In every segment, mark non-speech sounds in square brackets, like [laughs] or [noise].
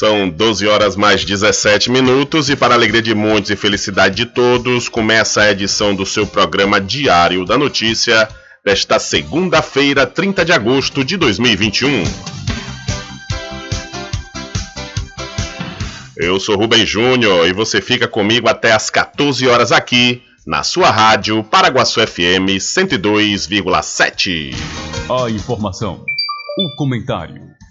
São 12 horas mais 17 minutos e para alegria de muitos e felicidade de todos, começa a edição do seu programa Diário da Notícia desta segunda-feira, 30 de agosto de 2021. Eu sou Rubem Júnior e você fica comigo até às 14 horas aqui na sua rádio Paraguaçu FM 102,7. A informação, o comentário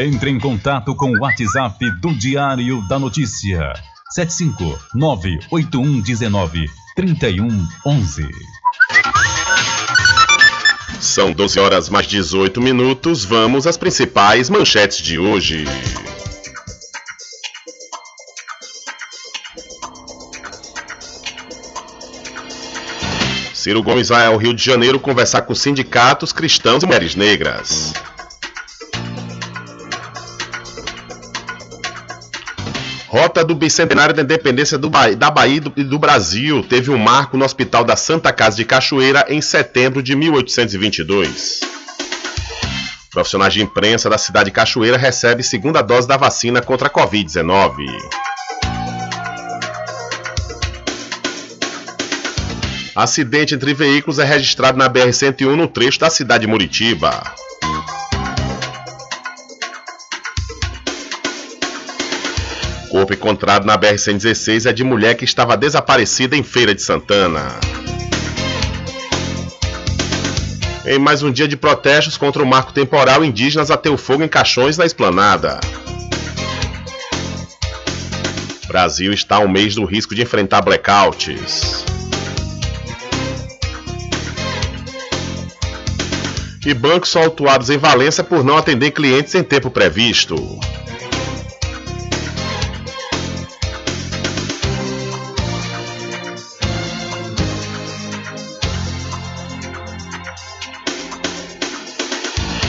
Entre em contato com o WhatsApp do Diário da Notícia. 759-8119-3111. São 12 horas mais 18 minutos. Vamos às principais manchetes de hoje. Ciro Gomes vai ao Rio de Janeiro conversar com sindicatos cristãos e mulheres negras. Rota do bicentenário da independência ba da Bahia e do, do, Brasil teve um marco no Hospital da Santa Casa de Cachoeira em setembro de 1822. Profissionais de imprensa da cidade de Cachoeira recebem segunda dose da vacina contra a Covid-19. Acidente entre veículos é registrado na BR-101 no trecho da cidade de Muritiba. Corpo encontrado na BR-116 é de mulher que estava desaparecida em Feira de Santana. Em mais um dia de protestos contra o marco temporal, indígenas ateu fogo em caixões na esplanada. Brasil está a um mês do risco de enfrentar blackouts. E bancos são autuados em Valência por não atender clientes em tempo previsto.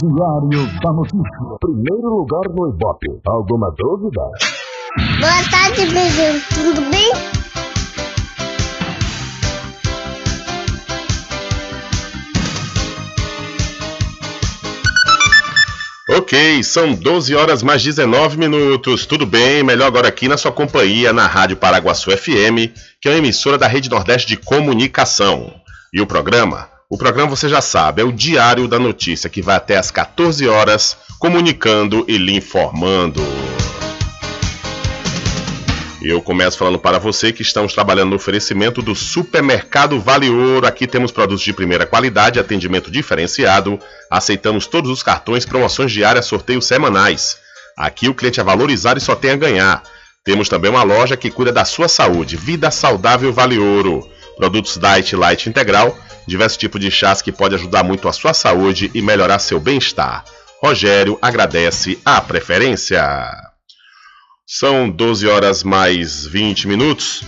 Diário da Notícia. Primeiro lugar no Ibope. Alguma dúvida? Boa tarde, Beijão. Tudo bem? Ok, são 12 horas mais 19 minutos. Tudo bem? Melhor agora aqui na sua companhia na Rádio Paraguaçu FM, que é uma emissora da Rede Nordeste de Comunicação. E o programa o programa você já sabe, é o Diário da Notícia, que vai até às 14 horas, comunicando e lhe informando. Eu começo falando para você que estamos trabalhando no oferecimento do Supermercado Vale Ouro. Aqui temos produtos de primeira qualidade, atendimento diferenciado. Aceitamos todos os cartões, promoções diárias, sorteios semanais. Aqui o cliente é valorizado e só tem a ganhar. Temos também uma loja que cuida da sua saúde. Vida Saudável Vale Ouro. Produtos Diet Light Integral diversos tipos de chás que pode ajudar muito a sua saúde e melhorar seu bem-estar. Rogério agradece a preferência. São 12 horas mais 20 minutos.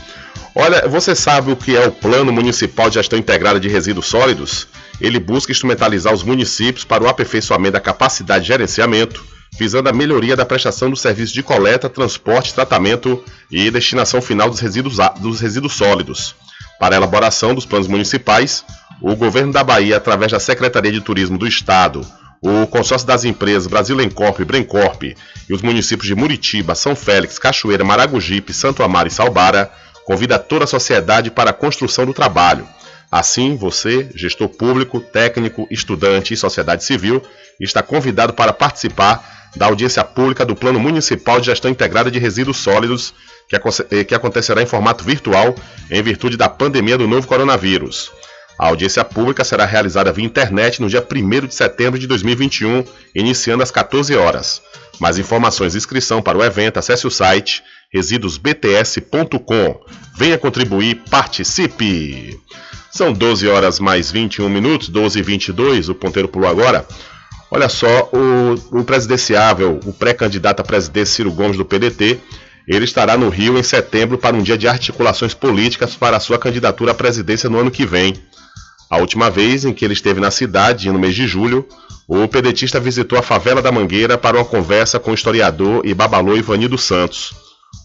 Olha, você sabe o que é o Plano Municipal de Gestão Integrada de Resíduos Sólidos? Ele busca instrumentalizar os municípios para o aperfeiçoamento da capacidade de gerenciamento, visando a melhoria da prestação do serviço de coleta, transporte, tratamento e destinação final dos resíduos, dos resíduos sólidos. Para a elaboração dos planos municipais, o governo da Bahia, através da Secretaria de Turismo do Estado, o consórcio das empresas Brasilencorp e Brencorp e os municípios de Muritiba, São Félix, Cachoeira, Maragogipe, Santo Amaro e Salbara convida toda a sociedade para a construção do trabalho. Assim, você, gestor público, técnico, estudante e sociedade civil, está convidado para participar da audiência pública do Plano Municipal de Gestão Integrada de Resíduos Sólidos, que, que acontecerá em formato virtual em virtude da pandemia do novo coronavírus. A audiência pública será realizada via internet no dia 1 de setembro de 2021, iniciando às 14 horas. Mais informações e inscrição para o evento, acesse o site residosbts.com. Venha contribuir, participe! São 12 horas mais 21 minutos, 12 e 22, o ponteiro pulou agora. Olha só, o, o presidenciável, o pré-candidato a presidente Ciro Gomes do PDT, ele estará no Rio em setembro para um dia de articulações políticas para a sua candidatura à presidência no ano que vem. A última vez em que ele esteve na cidade, no mês de julho, o pedetista visitou a favela da Mangueira para uma conversa com o historiador e babalô Ivanildo Santos.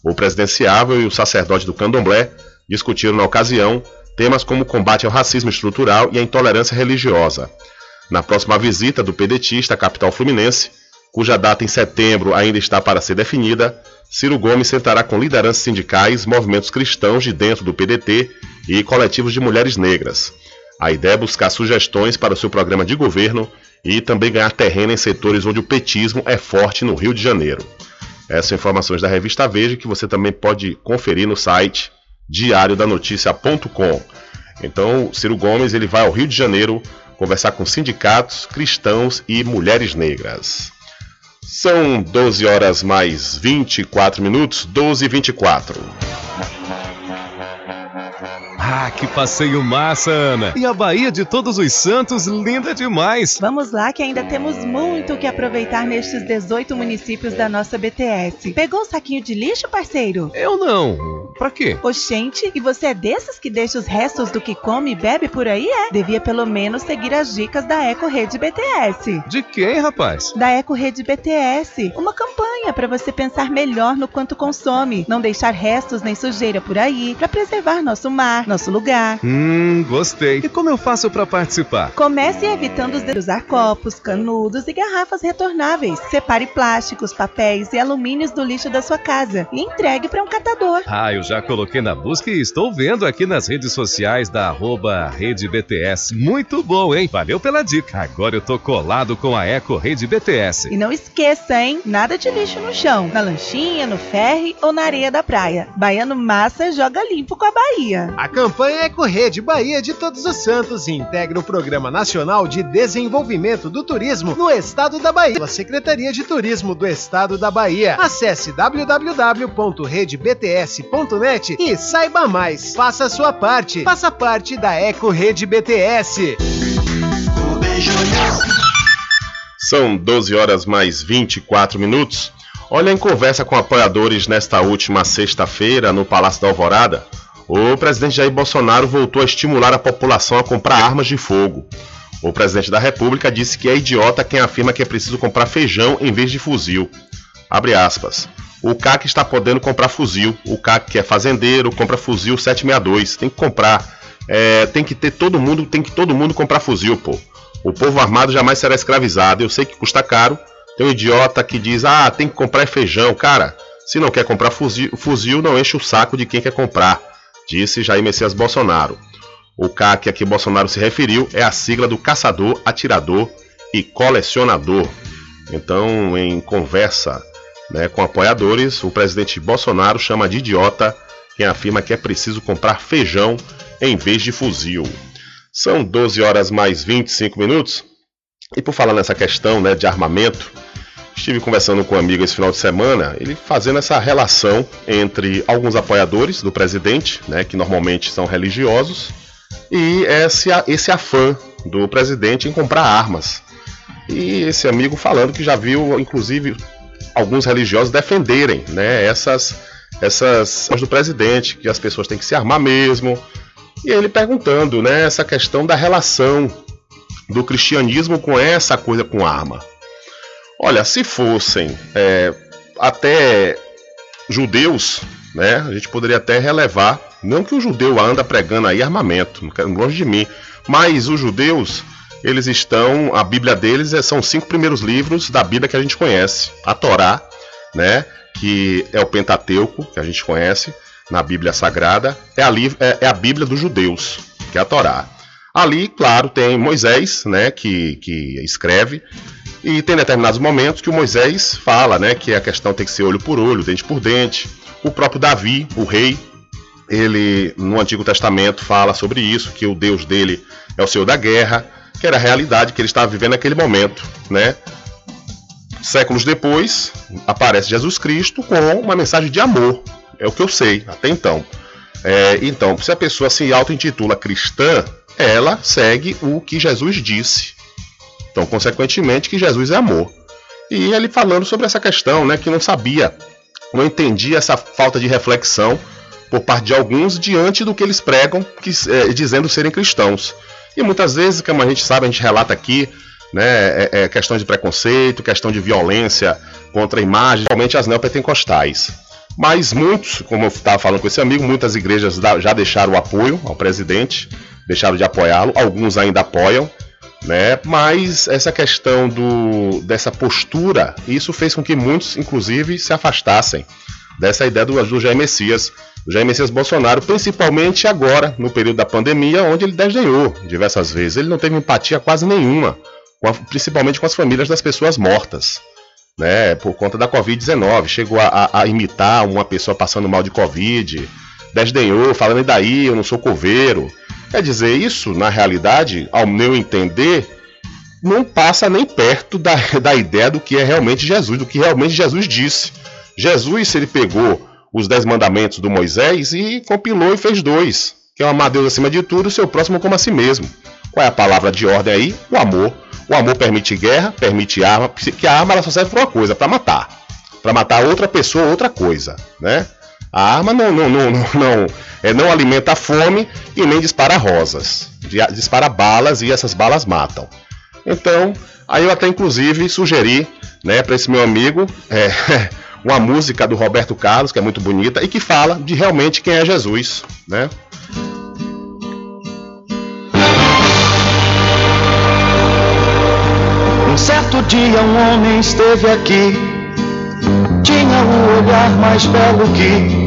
O presidenciável e o sacerdote do candomblé discutiram na ocasião temas como o combate ao racismo estrutural e a intolerância religiosa. Na próxima visita do pedetista à capital fluminense, cuja data em setembro ainda está para ser definida, Ciro Gomes sentará com lideranças sindicais, movimentos cristãos de dentro do PDT e coletivos de mulheres negras. A ideia é buscar sugestões para o seu programa de governo e também ganhar terreno em setores onde o petismo é forte no Rio de Janeiro. Essas informações da revista Veja que você também pode conferir no site diariodanoticia.com. Então, Ciro Gomes ele vai ao Rio de Janeiro conversar com sindicatos, cristãos e mulheres negras. São 12 horas mais 24 minutos, 12 e 24. Ah, que passeio massa, Ana! E a Bahia de Todos os Santos, linda demais! Vamos lá que ainda temos muito o que aproveitar nestes 18 municípios da nossa BTS. Pegou o um saquinho de lixo, parceiro? Eu não. Pra quê? Oxente, e você é desses que deixa os restos do que come e bebe por aí, é? Devia pelo menos seguir as dicas da Eco Rede BTS. De quem, rapaz? Da Eco Rede BTS. Uma campanha para você pensar melhor no quanto consome, não deixar restos nem sujeira por aí, para preservar nosso mar, nosso lugar. Hum, gostei. E como eu faço para participar? Comece evitando de usar copos, canudos e garrafas retornáveis. Separe plásticos, papéis e alumínios do lixo da sua casa e entregue para um catador. Ah, eu já coloquei na busca e estou vendo aqui nas redes sociais da arroba Rede BTS. Muito bom, hein? Valeu pela dica. Agora eu tô colado com a Eco Rede BTS. E não esqueça, hein? Nada de lixo no chão, na lanchinha, no ferry ou na areia da praia. Baiano Massa joga limpo com a Bahia. A campanha Eco Rede Bahia de Todos os Santos integra o Programa Nacional de Desenvolvimento do Turismo no Estado da Bahia, a Secretaria de Turismo do Estado da Bahia. Acesse www.redebts.net e saiba mais. Faça a sua parte. Faça parte da Eco Rede BTS. São 12 horas mais 24 minutos. Olha, em conversa com apoiadores nesta última sexta-feira no Palácio da Alvorada, o presidente Jair Bolsonaro voltou a estimular a população a comprar armas de fogo. O presidente da República disse que é idiota quem afirma que é preciso comprar feijão em vez de fuzil. Abre aspas. O CAC está podendo comprar fuzil. O CAC que é fazendeiro compra fuzil 762. Tem que comprar. É, tem que ter todo mundo, tem que todo mundo comprar fuzil, pô. O povo armado jamais será escravizado. Eu sei que custa caro. Tem um idiota que diz: "Ah, tem que comprar feijão". Cara, se não quer comprar fuzil, fuzil não enche o saco de quem quer comprar, disse Jair Messias Bolsonaro. O CAC a que Bolsonaro se referiu é a sigla do caçador, atirador e colecionador. Então, em conversa né, com apoiadores, o presidente Bolsonaro chama de idiota quem afirma que é preciso comprar feijão em vez de fuzil. São 12 horas mais 25 minutos. E por falar nessa questão né, de armamento, estive conversando com um amigo esse final de semana, ele fazendo essa relação entre alguns apoiadores do presidente, né, que normalmente são religiosos, e esse, esse afã do presidente em comprar armas. E esse amigo falando que já viu, inclusive, alguns religiosos defenderem né, essas essas do presidente, que as pessoas têm que se armar mesmo. E ele perguntando, né, essa questão da relação do cristianismo com essa coisa com arma. Olha, se fossem é, até judeus, né, a gente poderia até relevar Não que o judeu anda pregando aí armamento, longe de mim. Mas os judeus, eles estão. A Bíblia deles é, são os cinco primeiros livros da Bíblia que a gente conhece. A Torá, né? Que é o Pentateuco, que a gente conhece na Bíblia Sagrada. É a, é, é a Bíblia dos judeus, que é a Torá. Ali, claro, tem Moisés, né? Que, que escreve. E tem determinados momentos que o Moisés fala, né? Que a questão tem que ser olho por olho, dente por dente. O próprio Davi, o rei, ele no Antigo Testamento fala sobre isso, que o Deus dele é o Senhor da guerra, que era a realidade que ele estava vivendo naquele momento, né? Séculos depois, aparece Jesus Cristo com uma mensagem de amor. É o que eu sei até então. É, então, se a pessoa se auto-intitula cristã, ela segue o que Jesus disse. Então, consequentemente, que Jesus é amor. E ele falando sobre essa questão, né, que não sabia, não entendia essa falta de reflexão por parte de alguns diante do que eles pregam, que, é, dizendo serem cristãos. E muitas vezes, como a gente sabe, a gente relata aqui, né, é, é questão de preconceito, questão de violência contra imagens, principalmente as neopentecostais. Mas muitos, como eu estava falando com esse amigo, muitas igrejas já deixaram o apoio ao presidente, deixaram de apoiá-lo, alguns ainda apoiam, né? Mas essa questão do, dessa postura, isso fez com que muitos, inclusive, se afastassem dessa ideia do, do Jair Messias, do Jair Messias Bolsonaro, principalmente agora, no período da pandemia, onde ele desdenhou diversas vezes. Ele não teve empatia quase nenhuma, com a, principalmente com as famílias das pessoas mortas. Né, por conta da Covid-19, chegou a, a, imitar uma pessoa passando mal de Covid, desdenhou, falando e daí, eu não sou coveiro. Quer dizer, isso, na realidade, ao meu entender, não passa nem perto da, [laughs] da ideia do que é realmente Jesus, do que realmente Jesus disse. Jesus, ele pegou os dez mandamentos do Moisés e compilou e fez dois, que é amar Deus acima de tudo e o seu próximo como a si mesmo. Qual é a palavra de ordem aí? O amor. O amor permite guerra, permite arma, que a arma ela só serve para uma coisa, para matar. Para matar outra pessoa, outra coisa, né? A arma não, não, não, não, não, é, não alimenta a fome e nem dispara rosas. Dispara balas e essas balas matam. Então, aí eu até inclusive sugeri né, para esse meu amigo é, [laughs] uma música do Roberto Carlos, que é muito bonita, e que fala de realmente quem é Jesus. Né? Um certo dia um homem esteve aqui, tinha um olhar mais belo que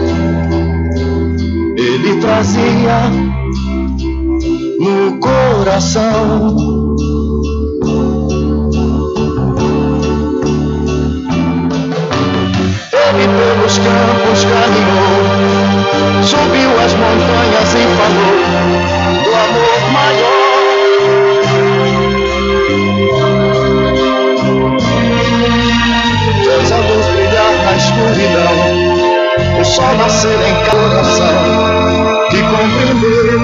ele trazia no coração. Ele pelos campos caminhou, subiu as montanhas e falou o sol nascer em coração que compreendeu.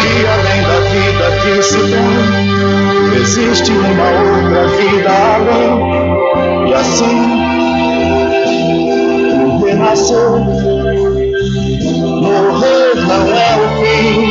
Que além da vida que se tem, existe uma outra vida além, e assim renascer. Morrer não é o fim.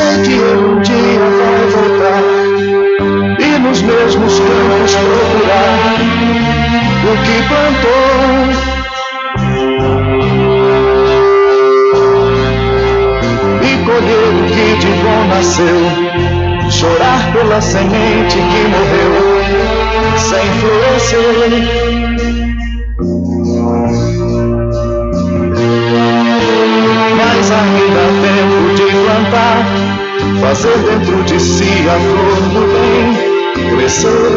Sei que ele um dia vai voltar e nos mesmos campos procurar o que plantou. E colher o que de bom nasceu, chorar pela semente que morreu sem florescer. Fazer dentro de si a flor do bem crescer,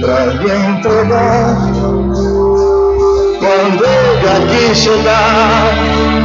pra lhe entregar. Quando ele aqui chegar,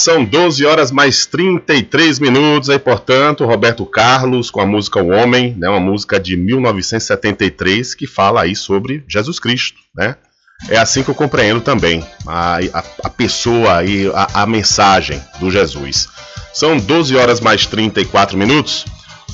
são 12 horas mais 33 minutos aí, portanto, Roberto Carlos com a música O Homem, né, uma música de 1973 que fala aí sobre Jesus Cristo, né? É assim que eu compreendo também a, a, a pessoa e a, a mensagem do Jesus. São 12 horas mais 34 minutos.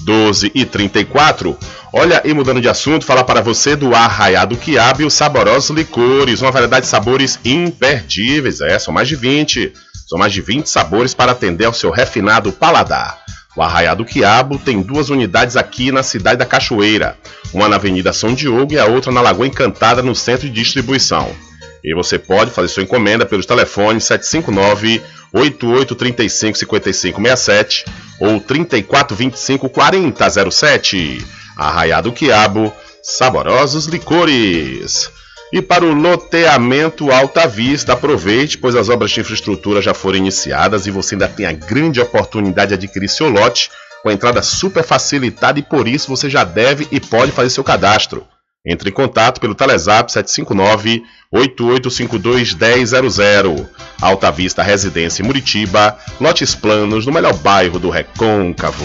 12 e 34. Olha, e mudando de assunto, falar para você do Arraiado Quiabo e os saborosos licores, uma variedade de sabores imperdíveis. É, são mais de 20. São mais de 20 sabores para atender ao seu refinado paladar. O Arraiado Quiabo tem duas unidades aqui na cidade da Cachoeira, uma na Avenida São Diogo e a outra na Lagoa Encantada, no centro de distribuição. E você pode fazer sua encomenda pelos telefones 759 8835 5567 ou 3425 4007. Arraiado Quiabo, saborosos licores. E para o loteamento Alta Vista, aproveite, pois as obras de infraestrutura já foram iniciadas e você ainda tem a grande oportunidade de adquirir seu lote com a entrada super facilitada e por isso você já deve e pode fazer seu cadastro. Entre em contato pelo Telezap 759 8852 1000. Alta Vista Residência em Muritiba, lotes planos no melhor bairro do Recôncavo.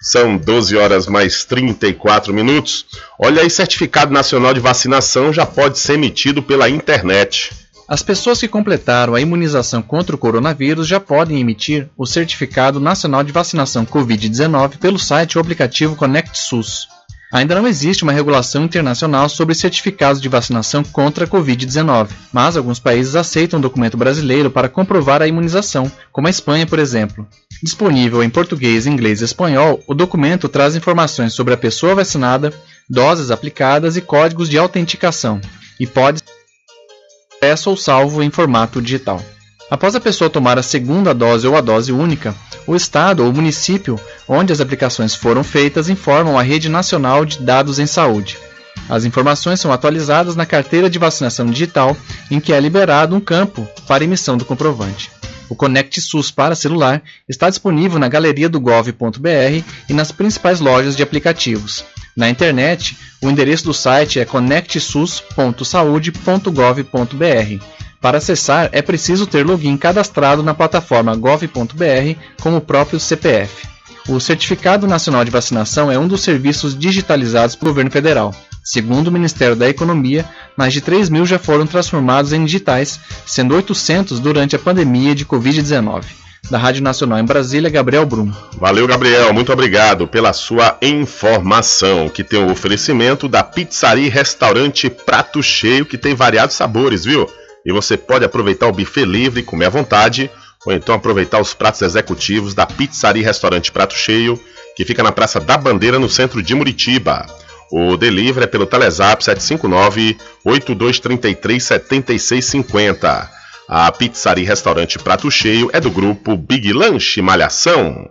São 12 horas mais 34 minutos. Olha aí, certificado nacional de vacinação já pode ser emitido pela internet. As pessoas que completaram a imunização contra o coronavírus já podem emitir o Certificado Nacional de Vacinação Covid-19 pelo site ou aplicativo SUS. Ainda não existe uma regulação internacional sobre certificados de vacinação contra a Covid-19, mas alguns países aceitam o documento brasileiro para comprovar a imunização, como a Espanha, por exemplo. Disponível em português, inglês e espanhol, o documento traz informações sobre a pessoa vacinada, doses aplicadas e códigos de autenticação, e pode ser impresso ou salvo em formato digital. Após a pessoa tomar a segunda dose ou a dose única, o Estado ou município onde as aplicações foram feitas informam a Rede Nacional de Dados em Saúde. As informações são atualizadas na carteira de vacinação digital, em que é liberado um campo para emissão do comprovante. O Conect SUS para celular está disponível na galeria do gov.br e nas principais lojas de aplicativos. Na internet, o endereço do site é conectsus.saude.gov.br para acessar, é preciso ter login cadastrado na plataforma gov.br com o próprio CPF. O Certificado Nacional de Vacinação é um dos serviços digitalizados pelo governo federal. Segundo o Ministério da Economia, mais de 3 mil já foram transformados em digitais, sendo 800 durante a pandemia de Covid-19. Da Rádio Nacional em Brasília, Gabriel Brum. Valeu, Gabriel. Muito obrigado pela sua informação. Que tem o oferecimento da Pizzaria Restaurante Prato Cheio, que tem variados sabores, viu? E você pode aproveitar o buffet livre comer à vontade, ou então aproveitar os pratos executivos da Pizzaria Restaurante Prato Cheio, que fica na Praça da Bandeira, no centro de Muritiba. O delivery é pelo Telezap 759 8233 7650. A pizzaria e restaurante Prato Cheio é do grupo Big Lanche Malhação.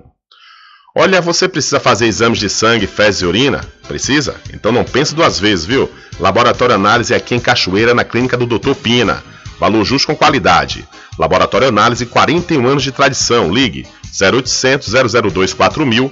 Olha, você precisa fazer exames de sangue, fezes e urina? Precisa? Então não pense duas vezes, viu? Laboratório Análise é aqui em Cachoeira, na clínica do Dr. Pina. Valor justo com qualidade. Laboratório Análise, 41 anos de tradição. Ligue 0800 002 4000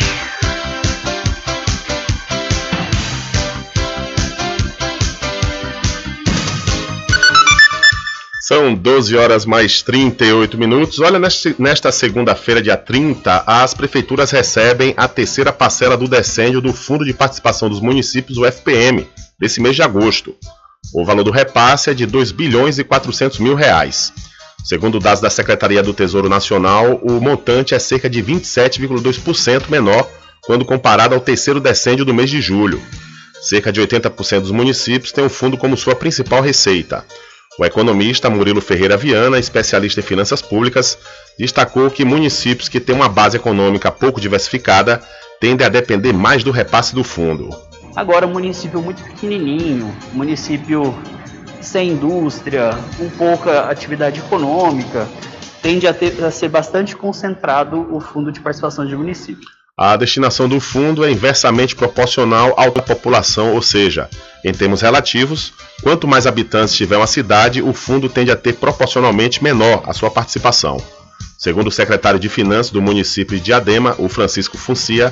São 12 horas mais 38 minutos. Olha, nesta segunda-feira, dia 30, as prefeituras recebem a terceira parcela do decêndio do Fundo de Participação dos Municípios, o FPM, desse mês de agosto. O valor do repasse é de 2 bilhões e 400 mil reais. Segundo dados da Secretaria do Tesouro Nacional, o montante é cerca de 27,2% menor quando comparado ao terceiro decêndio do mês de julho. Cerca de 80% dos municípios têm o fundo como sua principal receita. O economista Murilo Ferreira Viana, especialista em finanças públicas, destacou que municípios que têm uma base econômica pouco diversificada tendem a depender mais do repasse do fundo. Agora, um município muito pequenininho, município sem indústria, com pouca atividade econômica, tende a, ter, a ser bastante concentrado o fundo de participação de município. A destinação do fundo é inversamente proporcional à população, ou seja, em termos relativos, quanto mais habitantes tiver uma cidade, o fundo tende a ter proporcionalmente menor a sua participação. Segundo o secretário de Finanças do município de Diadema, o Francisco Funcia,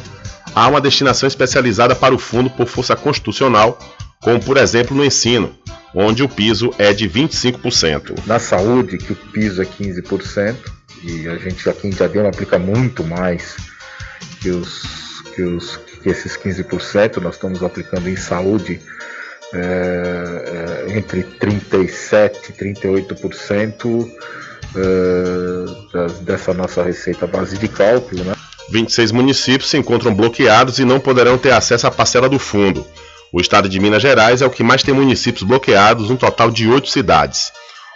há uma destinação especializada para o fundo por força constitucional, como por exemplo no ensino, onde o piso é de 25%. Na saúde, que o piso é 15%, e a gente aqui em Diadema aplica muito mais que, os, que, os, que esses 15%, nós estamos aplicando em saúde é, é, entre 37% e 38% é, dessa nossa receita base de cálculo. Né? 26 municípios se encontram bloqueados e não poderão ter acesso à parcela do fundo. O estado de Minas Gerais é o que mais tem municípios bloqueados, um total de oito cidades.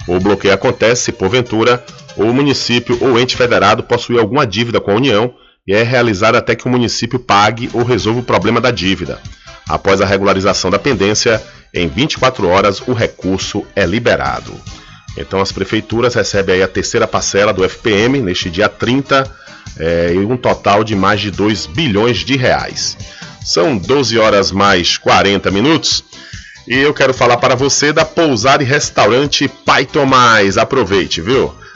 O bloqueio acontece se, porventura, o município ou ente federado possui alguma dívida com a União e é realizado até que o município pague ou resolva o problema da dívida. Após a regularização da pendência, em 24 horas o recurso é liberado. Então as prefeituras recebem a terceira parcela do FPM neste dia 30, é, um total de mais de 2 bilhões de reais. São 12 horas mais 40 minutos. E eu quero falar para você da pousada e restaurante Pai Tomás. Aproveite, viu?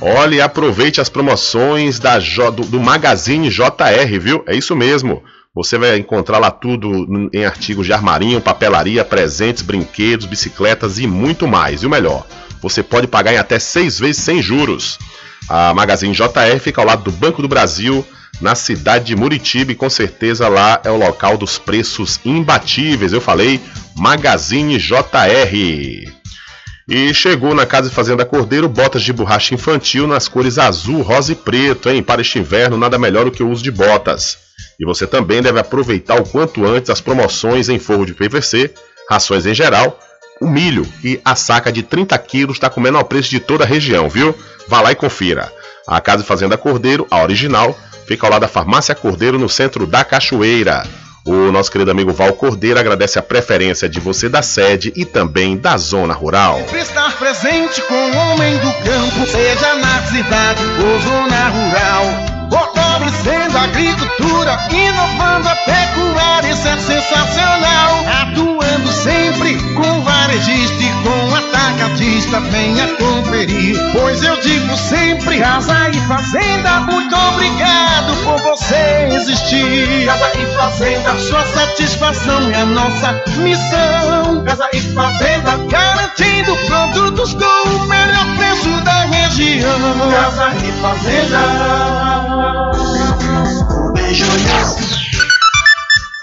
Olhe aproveite as promoções da do, do Magazine JR, viu? É isso mesmo. Você vai encontrar lá tudo em artigos de armarinho, papelaria, presentes, brinquedos, bicicletas e muito mais. E o melhor, você pode pagar em até seis vezes sem juros. A Magazine JR fica ao lado do Banco do Brasil, na cidade de Muritiba, e com certeza lá é o local dos preços imbatíveis. Eu falei Magazine JR. E chegou na Casa e Fazenda Cordeiro botas de borracha infantil nas cores azul, rosa e preto, hein? Para este inverno, nada melhor do que o uso de botas. E você também deve aproveitar o quanto antes as promoções em forro de PVC, rações em geral, o milho e a saca de 30 quilos está com o menor preço de toda a região, viu? Vá lá e confira. A Casa e Fazenda Cordeiro, a original, fica ao lado da Farmácia Cordeiro, no centro da Cachoeira. O nosso querido amigo Val Cordeiro agradece a preferência de você da sede e também da zona rural. Sempre estar presente com o homem do campo, seja na cidade ou zona rural. Fortalecendo a agricultura, inovando a pecuária, isso é sensacional. Atuando sempre com varejista e com atacadista, venha conferir. Pois eu digo sempre: Casa e Fazenda, muito obrigado Fazenda, sua satisfação é a nossa missão. Casa e Fazenda, garantindo produtos com o melhor preço da região. Casa e Fazenda.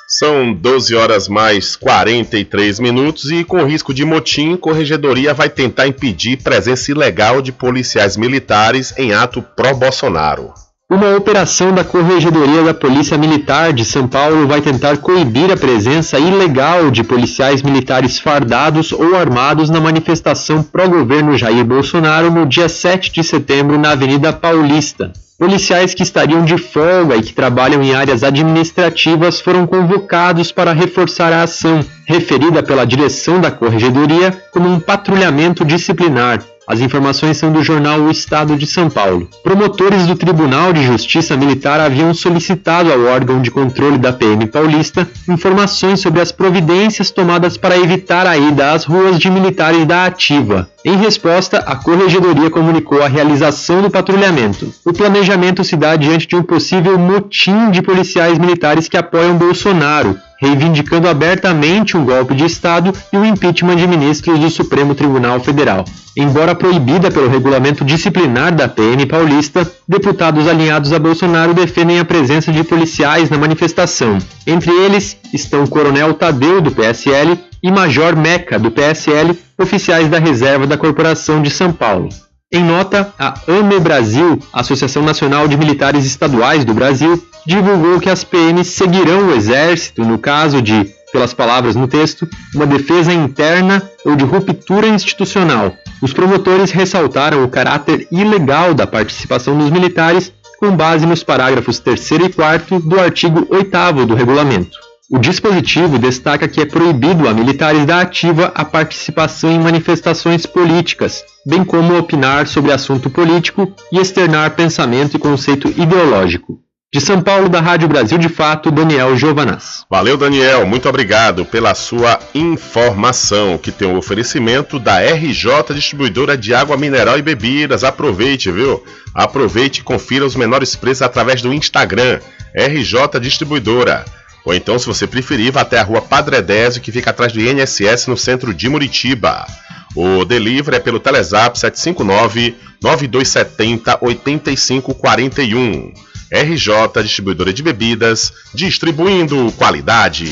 São 12 horas mais 43 minutos e com risco de motim, Corregedoria vai tentar impedir presença ilegal de policiais militares em ato pró-Bolsonaro. Uma operação da Corregedoria da Polícia Militar de São Paulo vai tentar coibir a presença ilegal de policiais militares fardados ou armados na manifestação pró-governo Jair Bolsonaro no dia 7 de setembro na Avenida Paulista. Policiais que estariam de folga e que trabalham em áreas administrativas foram convocados para reforçar a ação, referida pela direção da Corregedoria como um patrulhamento disciplinar. As informações são do jornal O Estado de São Paulo. Promotores do Tribunal de Justiça Militar haviam solicitado ao órgão de controle da PM paulista informações sobre as providências tomadas para evitar a ida às ruas de militares da Ativa. Em resposta, a Corregedoria comunicou a realização do patrulhamento. O planejamento se dá diante de um possível motim de policiais militares que apoiam Bolsonaro, reivindicando abertamente um golpe de Estado e o impeachment de ministros do Supremo Tribunal Federal. Embora proibida pelo regulamento disciplinar da PM paulista, deputados alinhados a Bolsonaro defendem a presença de policiais na manifestação. Entre eles estão o Coronel Tadeu, do PSL, e Major Meca, do PSL, oficiais da reserva da Corporação de São Paulo. Em nota, a AME Brasil, Associação Nacional de Militares Estaduais do Brasil, divulgou que as PMs seguirão o Exército no caso de, pelas palavras no texto, uma defesa interna ou de ruptura institucional. Os promotores ressaltaram o caráter ilegal da participação dos militares com base nos parágrafos 3 e 4 do artigo 8 do regulamento. O dispositivo destaca que é proibido a militares da ativa a participação em manifestações políticas, bem como opinar sobre assunto político e externar pensamento e conceito ideológico. De São Paulo, da Rádio Brasil de Fato, Daniel Giovanas. Valeu, Daniel. Muito obrigado pela sua informação, que tem o um oferecimento da RJ Distribuidora de Água Mineral e Bebidas. Aproveite, viu? Aproveite e confira os menores preços através do Instagram, RJ Distribuidora. Ou então, se você preferir, vá até a rua Padre Edésio, que fica atrás do INSS no centro de Muritiba. O delivery é pelo Telezap 759-9270-8541. RJ Distribuidora de Bebidas, distribuindo qualidade.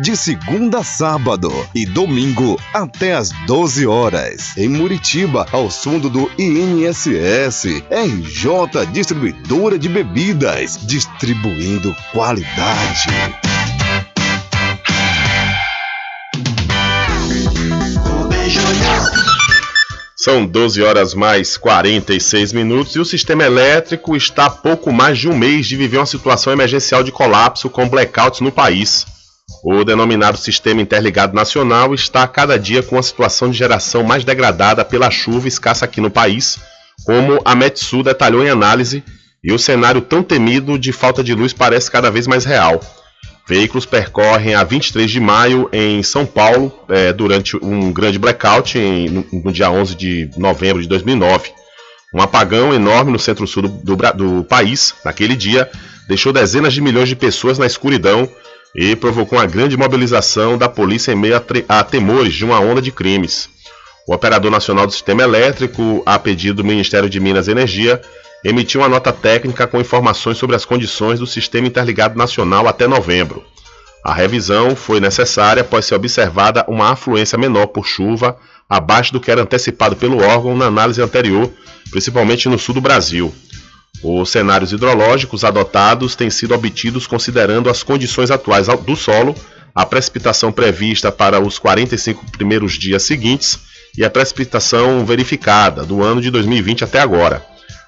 de segunda a sábado e domingo até às 12 horas. Em Muritiba, ao fundo do INSS, RJ Distribuidora de Bebidas, distribuindo qualidade. São 12 horas mais 46 minutos e o sistema elétrico está pouco mais de um mês de viver uma situação emergencial de colapso com blackouts no país. O denominado Sistema Interligado Nacional está a cada dia com uma situação de geração mais degradada pela chuva escassa aqui no país, como a Metsu detalhou em análise, e o cenário tão temido de falta de luz parece cada vez mais real. Veículos percorrem a 23 de maio em São Paulo é, durante um grande blackout em, no, no, dia 11 de novembro de 2009. Um apagão enorme no centro-sul do, do, do país, naquele dia, deixou dezenas de milhões de pessoas na escuridão e provocou uma grande mobilização da polícia em meio a, a temores de uma onda de crimes. O Operador Nacional do Sistema Elétrico, a pedido do Ministério de Minas e Energia, emitiu uma nota técnica com informações sobre as condições do Sistema Interligado Nacional até novembro. A revisão foi necessária após ser observada uma afluência menor por chuva, abaixo do que era antecipado pelo órgão na análise anterior, principalmente no sul do Brasil. Os cenários hidrológicos adotados têm sido obtidos considerando as condições atuais do solo, a precipitação prevista para os 45 primeiros dias seguintes e a precipitação verificada do ano de 2020 até agora.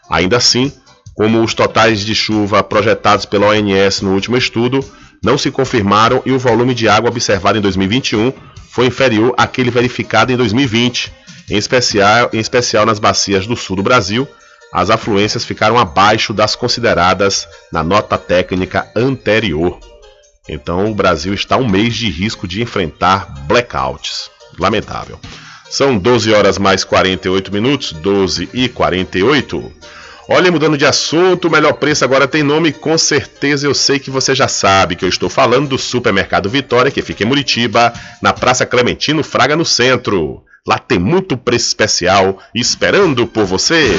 Ainda assim, como os totais de chuva projetados pela ONS no último estudo não se confirmaram e o volume de água observado em 2021 foi inferior àquele verificado em 2020, em especial, em especial nas bacias do sul do Brasil, as afluências ficaram abaixo das consideradas na nota técnica anterior. Então o Brasil está um mês de risco de enfrentar blackouts. Lamentável. São 12 horas mais 48 minutos, 12 e 48. Olha, mudando de assunto, o melhor preço agora tem nome, com certeza eu sei que você já sabe que eu estou falando do Supermercado Vitória, que fica em Muritiba, na Praça Clementino Fraga, no centro. Lá tem muito preço especial esperando por você.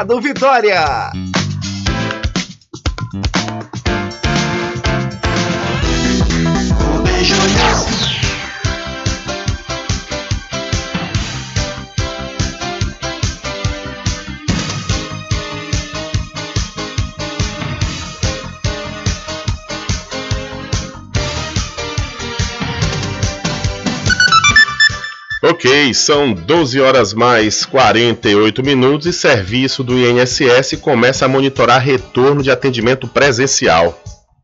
Mercado Vitória. Ok, são 12 horas mais 48 minutos e serviço do INSS começa a monitorar retorno de atendimento presencial.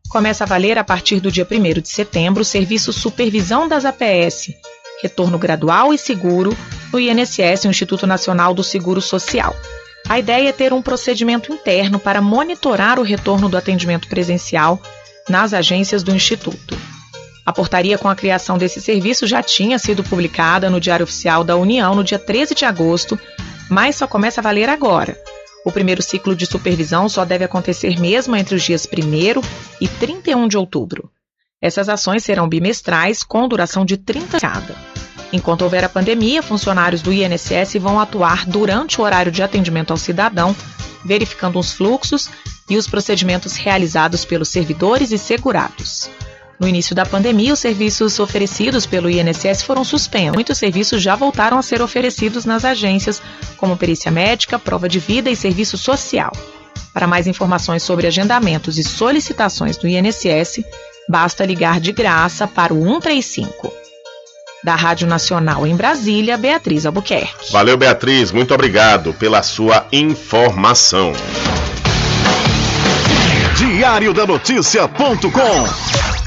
Começa a valer a partir do dia 1 de setembro o serviço Supervisão das APS, retorno gradual e seguro no INSS, Instituto Nacional do Seguro Social. A ideia é ter um procedimento interno para monitorar o retorno do atendimento presencial nas agências do Instituto. A portaria com a criação desse serviço já tinha sido publicada no Diário Oficial da União no dia 13 de agosto, mas só começa a valer agora. O primeiro ciclo de supervisão só deve acontecer mesmo entre os dias 1 e 31 de outubro. Essas ações serão bimestrais, com duração de 30 cada. Enquanto houver a pandemia, funcionários do INSS vão atuar durante o horário de atendimento ao cidadão, verificando os fluxos e os procedimentos realizados pelos servidores e segurados. No início da pandemia, os serviços oferecidos pelo INSS foram suspensos. Muitos serviços já voltaram a ser oferecidos nas agências, como perícia médica, prova de vida e serviço social. Para mais informações sobre agendamentos e solicitações do INSS, basta ligar de graça para o 135. Da Rádio Nacional em Brasília, Beatriz Albuquerque. Valeu, Beatriz. Muito obrigado pela sua informação. Diário da Notícia.com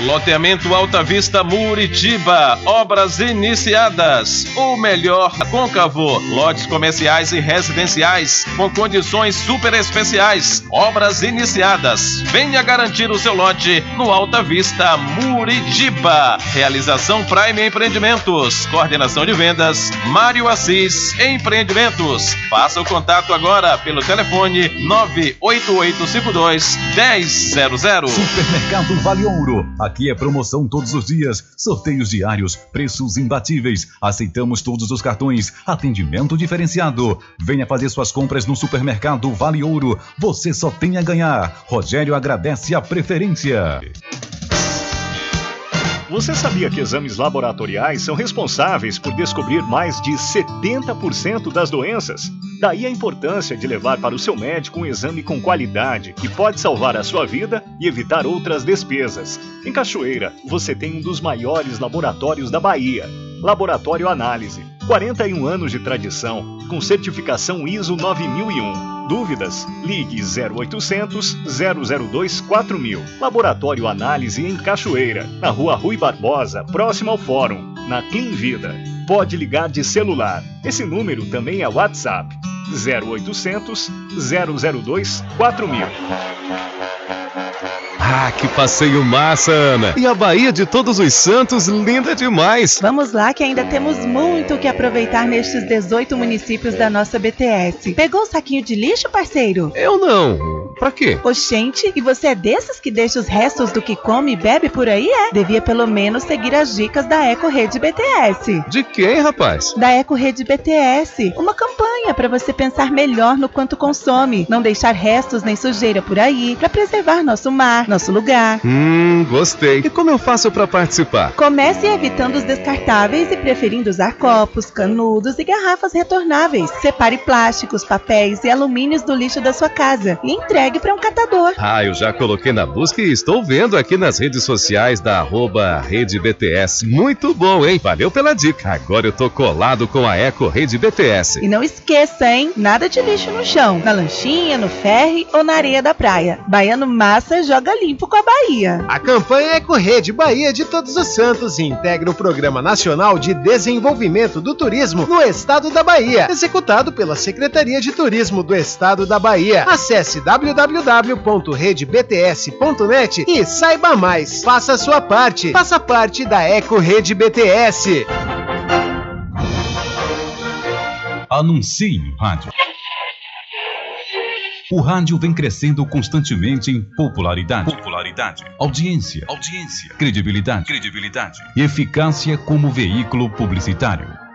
Loteamento Alta Vista Muritiba, obras iniciadas. O melhor côncavo, lotes comerciais e residenciais com condições super especiais. Obras iniciadas. Venha garantir o seu lote no Alta Vista Muritiba. Realização Prime Empreendimentos. Coordenação de vendas Mário Assis Empreendimentos. Faça o contato agora pelo telefone 98852 1000. Supermercado Vale Ouro. Aqui é promoção todos os dias, sorteios diários, preços imbatíveis. Aceitamos todos os cartões, atendimento diferenciado. Venha fazer suas compras no Supermercado Vale Ouro. Você só tem a ganhar. Rogério agradece a preferência. Você sabia que exames laboratoriais são responsáveis por descobrir mais de 70% das doenças? Daí a importância de levar para o seu médico um exame com qualidade que pode salvar a sua vida e evitar outras despesas. Em Cachoeira, você tem um dos maiores laboratórios da Bahia. Laboratório Análise. 41 anos de tradição, com certificação ISO 9001. Dúvidas? Ligue 0800 002 4000. Laboratório Análise em Cachoeira, na Rua Rui Barbosa, próximo ao Fórum, na Clean Vida. Pode ligar de celular. Esse número também é WhatsApp. 0800 002 4000. Ah, que passeio massa, Ana! E a Bahia de Todos os Santos, linda demais! Vamos lá que ainda temos muito o que aproveitar nestes 18 municípios da nossa BTS. Pegou o saquinho de lixo, parceiro? Eu não. Pra quê? Oxente, e você é desses que deixa os restos do que come e bebe por aí, é? Devia pelo menos seguir as dicas da Eco Rede BTS. De quem, rapaz? Da Eco Rede BTS. Uma campanha para você pensar melhor no quanto consome, não deixar restos nem sujeira por aí, para preservar nosso mar, nosso lugar. Hum, gostei. E como eu faço para participar? Comece evitando os descartáveis e preferindo usar copos, canudos e garrafas retornáveis. Separe plásticos, papéis e alumínios do lixo da sua casa e entregue para um catador. Ah, eu já coloquei na busca e estou vendo aqui nas redes sociais da arroba Rede BTS. Muito bom, hein? Valeu pela dica. Agora eu tô colado com a Eco Rede BTS. E não esqueça, hein? Nada de lixo no chão, na lanchinha, no ferry ou na areia da praia. Baiano Massa joga limpo com a Bahia. A campanha Eco Rede Bahia de Todos os Santos integra o Programa Nacional de Desenvolvimento do Turismo no Estado da Bahia, executado pela Secretaria de Turismo do Estado da Bahia. Acesse www.redebts.net e saiba mais. Faça a sua parte. Faça parte da Eco Rede BTS. Anuncie no rádio. O rádio vem crescendo constantemente em popularidade, popularidade, audiência, audiência, credibilidade, credibilidade e eficácia como veículo publicitário.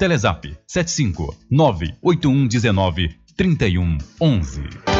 Telezap 75 98119 3111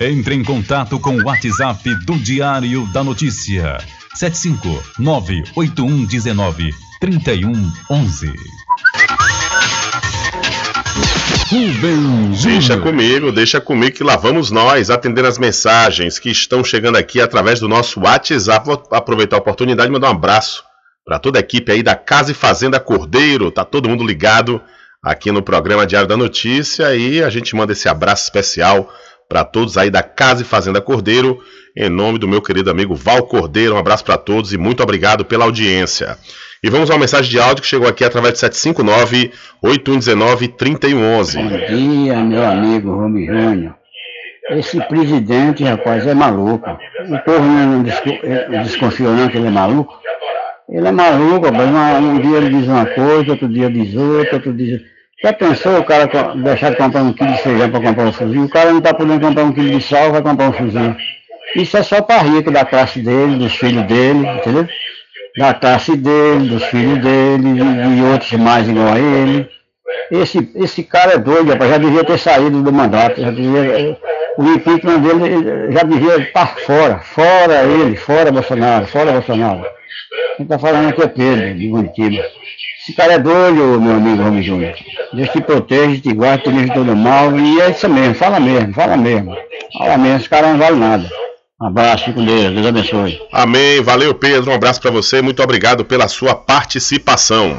Entre em contato com o WhatsApp do Diário da Notícia. 759-8119-3111. Rubem Deixa comigo, deixa comigo que lá vamos nós atendendo as mensagens que estão chegando aqui através do nosso WhatsApp. Vou aproveitar a oportunidade e mandar um abraço para toda a equipe aí da Casa e Fazenda Cordeiro. Tá todo mundo ligado aqui no programa Diário da Notícia e a gente manda esse abraço especial para todos aí da Casa e Fazenda Cordeiro, em nome do meu querido amigo Val Cordeiro. Um abraço para todos e muito obrigado pela audiência. E vamos a uma mensagem de áudio que chegou aqui através de 759-8119-3111. Bom dia, meu amigo Rumi Júnior. Esse presidente, rapaz, é maluco. O povo não desco- eh, desconfia não que ele é maluco. Ele é maluco, rapaz. Um dia ele diz uma coisa, outro dia diz outra, outro dia... Já pensou o cara deixar de comprar um quilo de feijão para comprar um fuzil? O cara não está podendo comprar um quilo de sal, vai comprar um fuzil. Isso é só para rico da classe dele, dos filhos dele, entendeu? Da classe dele, dos filhos dele e, outros mais igual a ele. Esse, esse cara é doido, rapaz, já devia ter saído do mandato, já devia, o impeachment dele já devia estar fora, fora ele, fora Bolsonaro, fora Bolsonaro. Quem está falando aqui é Pedro, de Curitiba. Esse cara é doido, meu amigo Ramos Júnior. Deus te protege, te guarda, te livre todo mal. E é isso mesmo, fala mesmo, fala mesmo. Fala mesmo, esse cara não vale nada. Um abraço, fico Deus, Deus abençoe. Amém. Valeu, Pedro. Um abraço para você. Muito obrigado pela sua participação.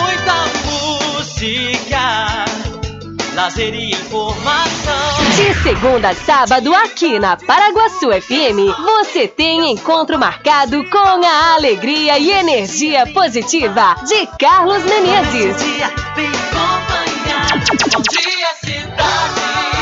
Muita música, lazer e informação. De segunda a sábado, aqui na Paraguaçu FM, você tem encontro marcado com a alegria e energia positiva de Carlos Menezes. Bom dia, cidade.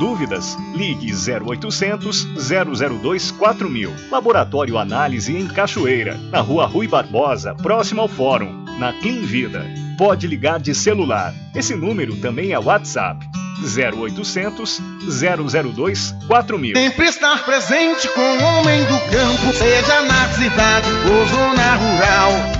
Dúvidas? Ligue 0800 002 4000. Laboratório Análise em Cachoeira, na Rua Rui Barbosa, próximo ao Fórum, na Clean Vida. Pode ligar de celular. Esse número também é WhatsApp. 0800 002 4000. Sempre estar presente com o homem do campo, seja na cidade ou zona rural.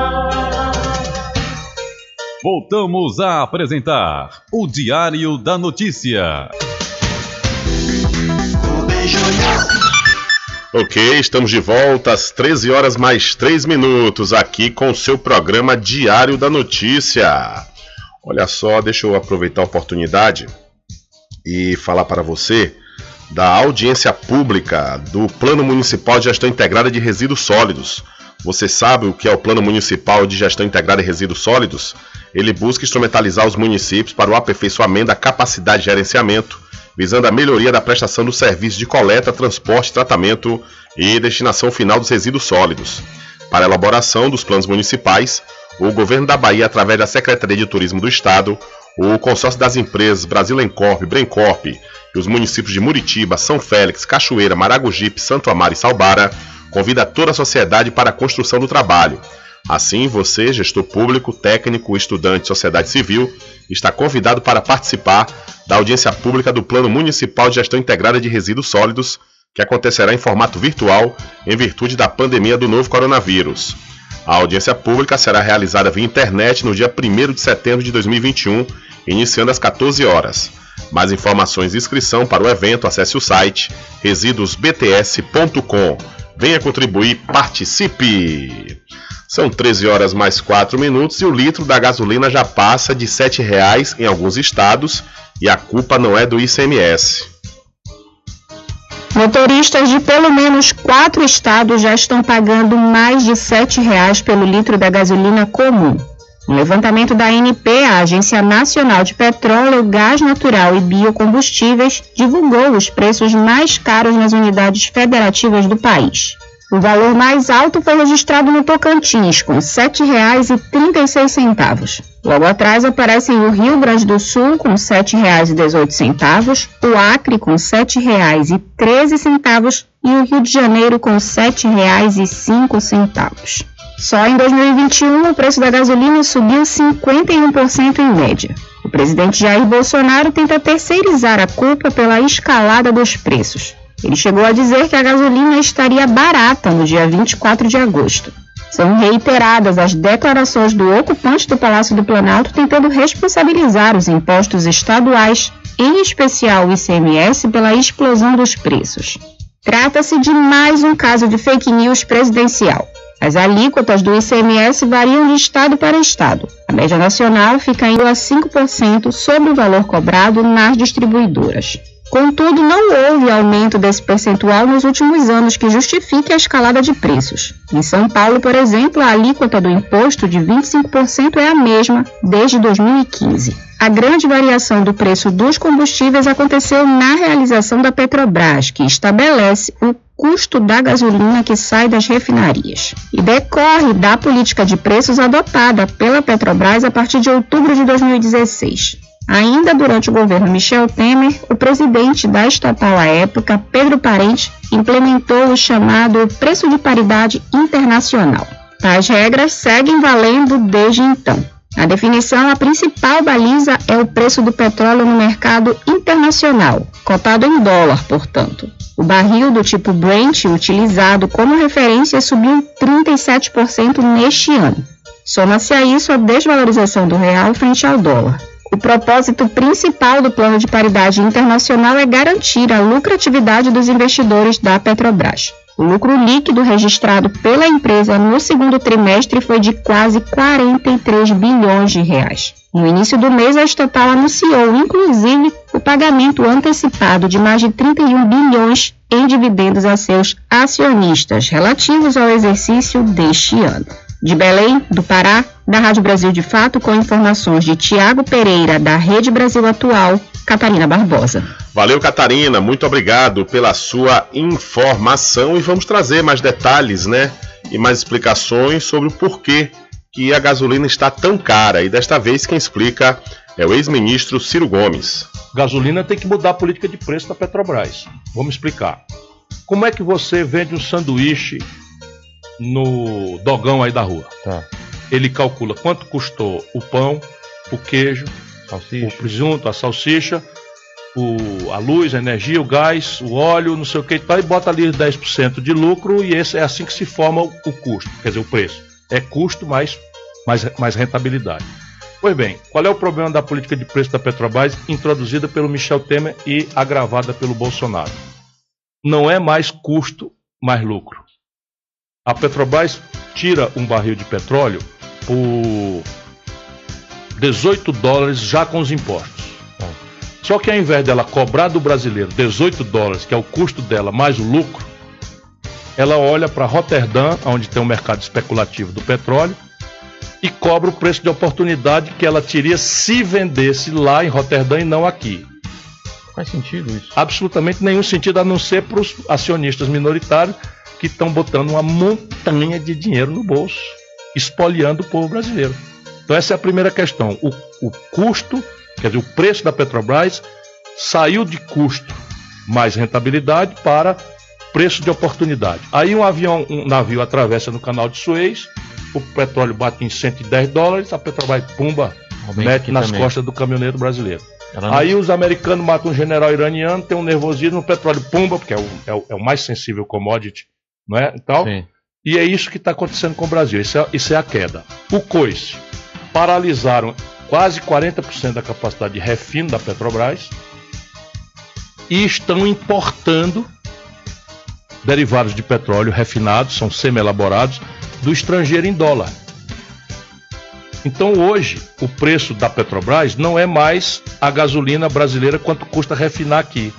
Voltamos a apresentar o Diário da Notícia. Ok, estamos de volta às 13 horas mais 3 minutos aqui com o seu programa Diário da Notícia. Olha só, deixa eu aproveitar a oportunidade e falar para você da audiência pública do Plano Municipal de Gestão Integrada de Resíduos Sólidos. Você sabe o que é o Plano Municipal de Gestão Integrada de Resíduos Sólidos? Ele busca instrumentalizar os municípios para o aperfeiçoamento da capacidade de gerenciamento, visando a melhoria da prestação do serviço de coleta, transporte, tratamento e destinação final dos resíduos sólidos. Para a elaboração dos planos municipais, o governo da Bahia, através da Secretaria de Turismo do Estado, o consórcio das empresas Brasilencorp, Brencorp e os municípios de Muritiba, São Félix, Cachoeira, Maragogipe, Santo Amaro e Salbara convida toda a sociedade para a construção do trabalho. Assim, você, gestor público, técnico, estudante, sociedade civil, está convidado para participar da audiência pública do Plano Municipal de Gestão Integrada de Resíduos Sólidos, que acontecerá em formato virtual em virtude da pandemia do novo coronavírus. A audiência pública será realizada via internet no dia 1 de setembro de 2021, iniciando às 14 horas. Mais informações e inscrição para o evento, acesse o site residuosbts.com. Venha contribuir, participe! São 13 horas mais 4 minutos e o litro da gasolina já passa de R$ 7,00 em alguns estados e a culpa não é do ICMS. Motoristas de pelo menos quatro estados já estão pagando mais de R$ 7,00 pelo litro da gasolina comum. Um levantamento da ANP, a Agência Nacional de Petróleo, Gás Natural e Biocombustíveis, divulgou os preços mais caros nas unidades federativas do país. O valor mais alto foi registrado no Tocantins, com R$ 7,36. Logo atrás aparecem o Rio Grande do Sul, com R$ 7,18, o Acre, com R$ 7,13 e o Rio de Janeiro, com R$ 7,05. Só em 2021, o preço da gasolina subiu 51% em média. O presidente Jair Bolsonaro tenta terceirizar a culpa pela escalada dos preços. Ele chegou a dizer que a gasolina estaria barata no dia 24 de agosto. São reiteradas as declarações do ocupante do Palácio do Planalto tentando responsabilizar os impostos estaduais, em especial o ICMS, pela explosão dos preços. Trata-se de mais um caso de fake news presidencial. As alíquotas do ICMS variam de estado para estado. A média nacional fica indo a 5% sobre o valor cobrado nas distribuidoras. Contudo, não houve aumento desse percentual nos últimos anos que justifique a escalada de preços. Em São Paulo, por exemplo, a alíquota do imposto de 25% é a mesma desde 2015. A grande variação do preço dos combustíveis aconteceu na realização da Petrobras, que estabelece o custo da gasolina que sai das refinarias e decorre da política de preços adotada pela Petrobras a partir de outubro de 2016. Ainda durante o governo Michel Temer, o presidente da estatal à época, Pedro Parente, implementou o chamado preço de paridade internacional. Tais regras seguem valendo desde então. A definição, a principal baliza é o preço do petróleo no mercado internacional, cotado em dólar, portanto. O barril do tipo Brent, utilizado como referência, subiu 37% neste ano. Soma-se a isso a desvalorização do real frente ao dólar. O propósito principal do plano de paridade internacional é garantir a lucratividade dos investidores da Petrobras. O lucro líquido registrado pela empresa no segundo trimestre foi de quase 43 bilhões de reais. No início do mês, a estatal anunciou, inclusive, o pagamento antecipado de mais de 31 bilhões em dividendos a seus acionistas relativos ao exercício deste ano. De Belém, do Pará, da Rádio Brasil de Fato, com informações de Tiago Pereira, da Rede Brasil Atual, Catarina Barbosa. Valeu, Catarina. Muito obrigado pela sua informação e vamos trazer mais detalhes, né? E mais explicações sobre o porquê que a gasolina está tão cara. E desta vez quem explica é o ex-ministro Ciro Gomes. Gasolina tem que mudar a política de preço da Petrobras. Vamos explicar. Como é que você vende um sanduíche no dogão aí da rua? Tá. Ele calcula quanto custou o pão, o queijo, Salsicha. o presunto, a salsicha, o, a luz, a energia, o gás, o óleo, não sei o que e tal, e bota ali 10% de lucro e esse é assim que se forma o, o custo, quer dizer, o preço. É custo mais, mais, mais rentabilidade. Pois bem, qual é o problema da política de preço da Petrobras introduzida pelo Michel Temer e agravada pelo Bolsonaro? Não é mais custo, mais lucro. A Petrobras tira um barril de petróleo por 18 dólares já com os impostos. Só que ao invés dela cobrar do brasileiro 18 dólares, que é o custo dela, mais o lucro, ela olha para Roterdã, onde tem um mercado especulativo do petróleo, e cobra o preço de oportunidade que ela teria se vendesse lá em Roterdã e não aqui. Faz sentido isso? Absolutamente nenhum sentido, a não ser para os acionistas minoritários que estão botando uma montanha de dinheiro no bolso, espoliando o povo brasileiro. Então essa é a primeira questão. O, o custo, quer dizer, o preço da Petrobras saiu de custo mais rentabilidade para preço de oportunidade. Aí um avião, um navio atravessa no canal de Suez, o petróleo bate em 110 dólares, a Petrobras pumba, Aumenta mete nas também. costas do caminhoneiro brasileiro. Não- Aí os americanos matam um general iraniano, tem um nervosismo, o petróleo pumba, porque é o, é o- é o mais sensível commodity, é? Então, Sim. e é isso que está acontecendo com o Brasil. Isso é, isso é a queda. O COICE paralisaram quase 40% da capacidade de refino da Petrobras e estão importando derivados de petróleo refinados, são semi-elaborados, do estrangeiro em dólar. Então hoje o preço da Petrobras não é mais a gasolina brasileira quanto custa refinar aqui,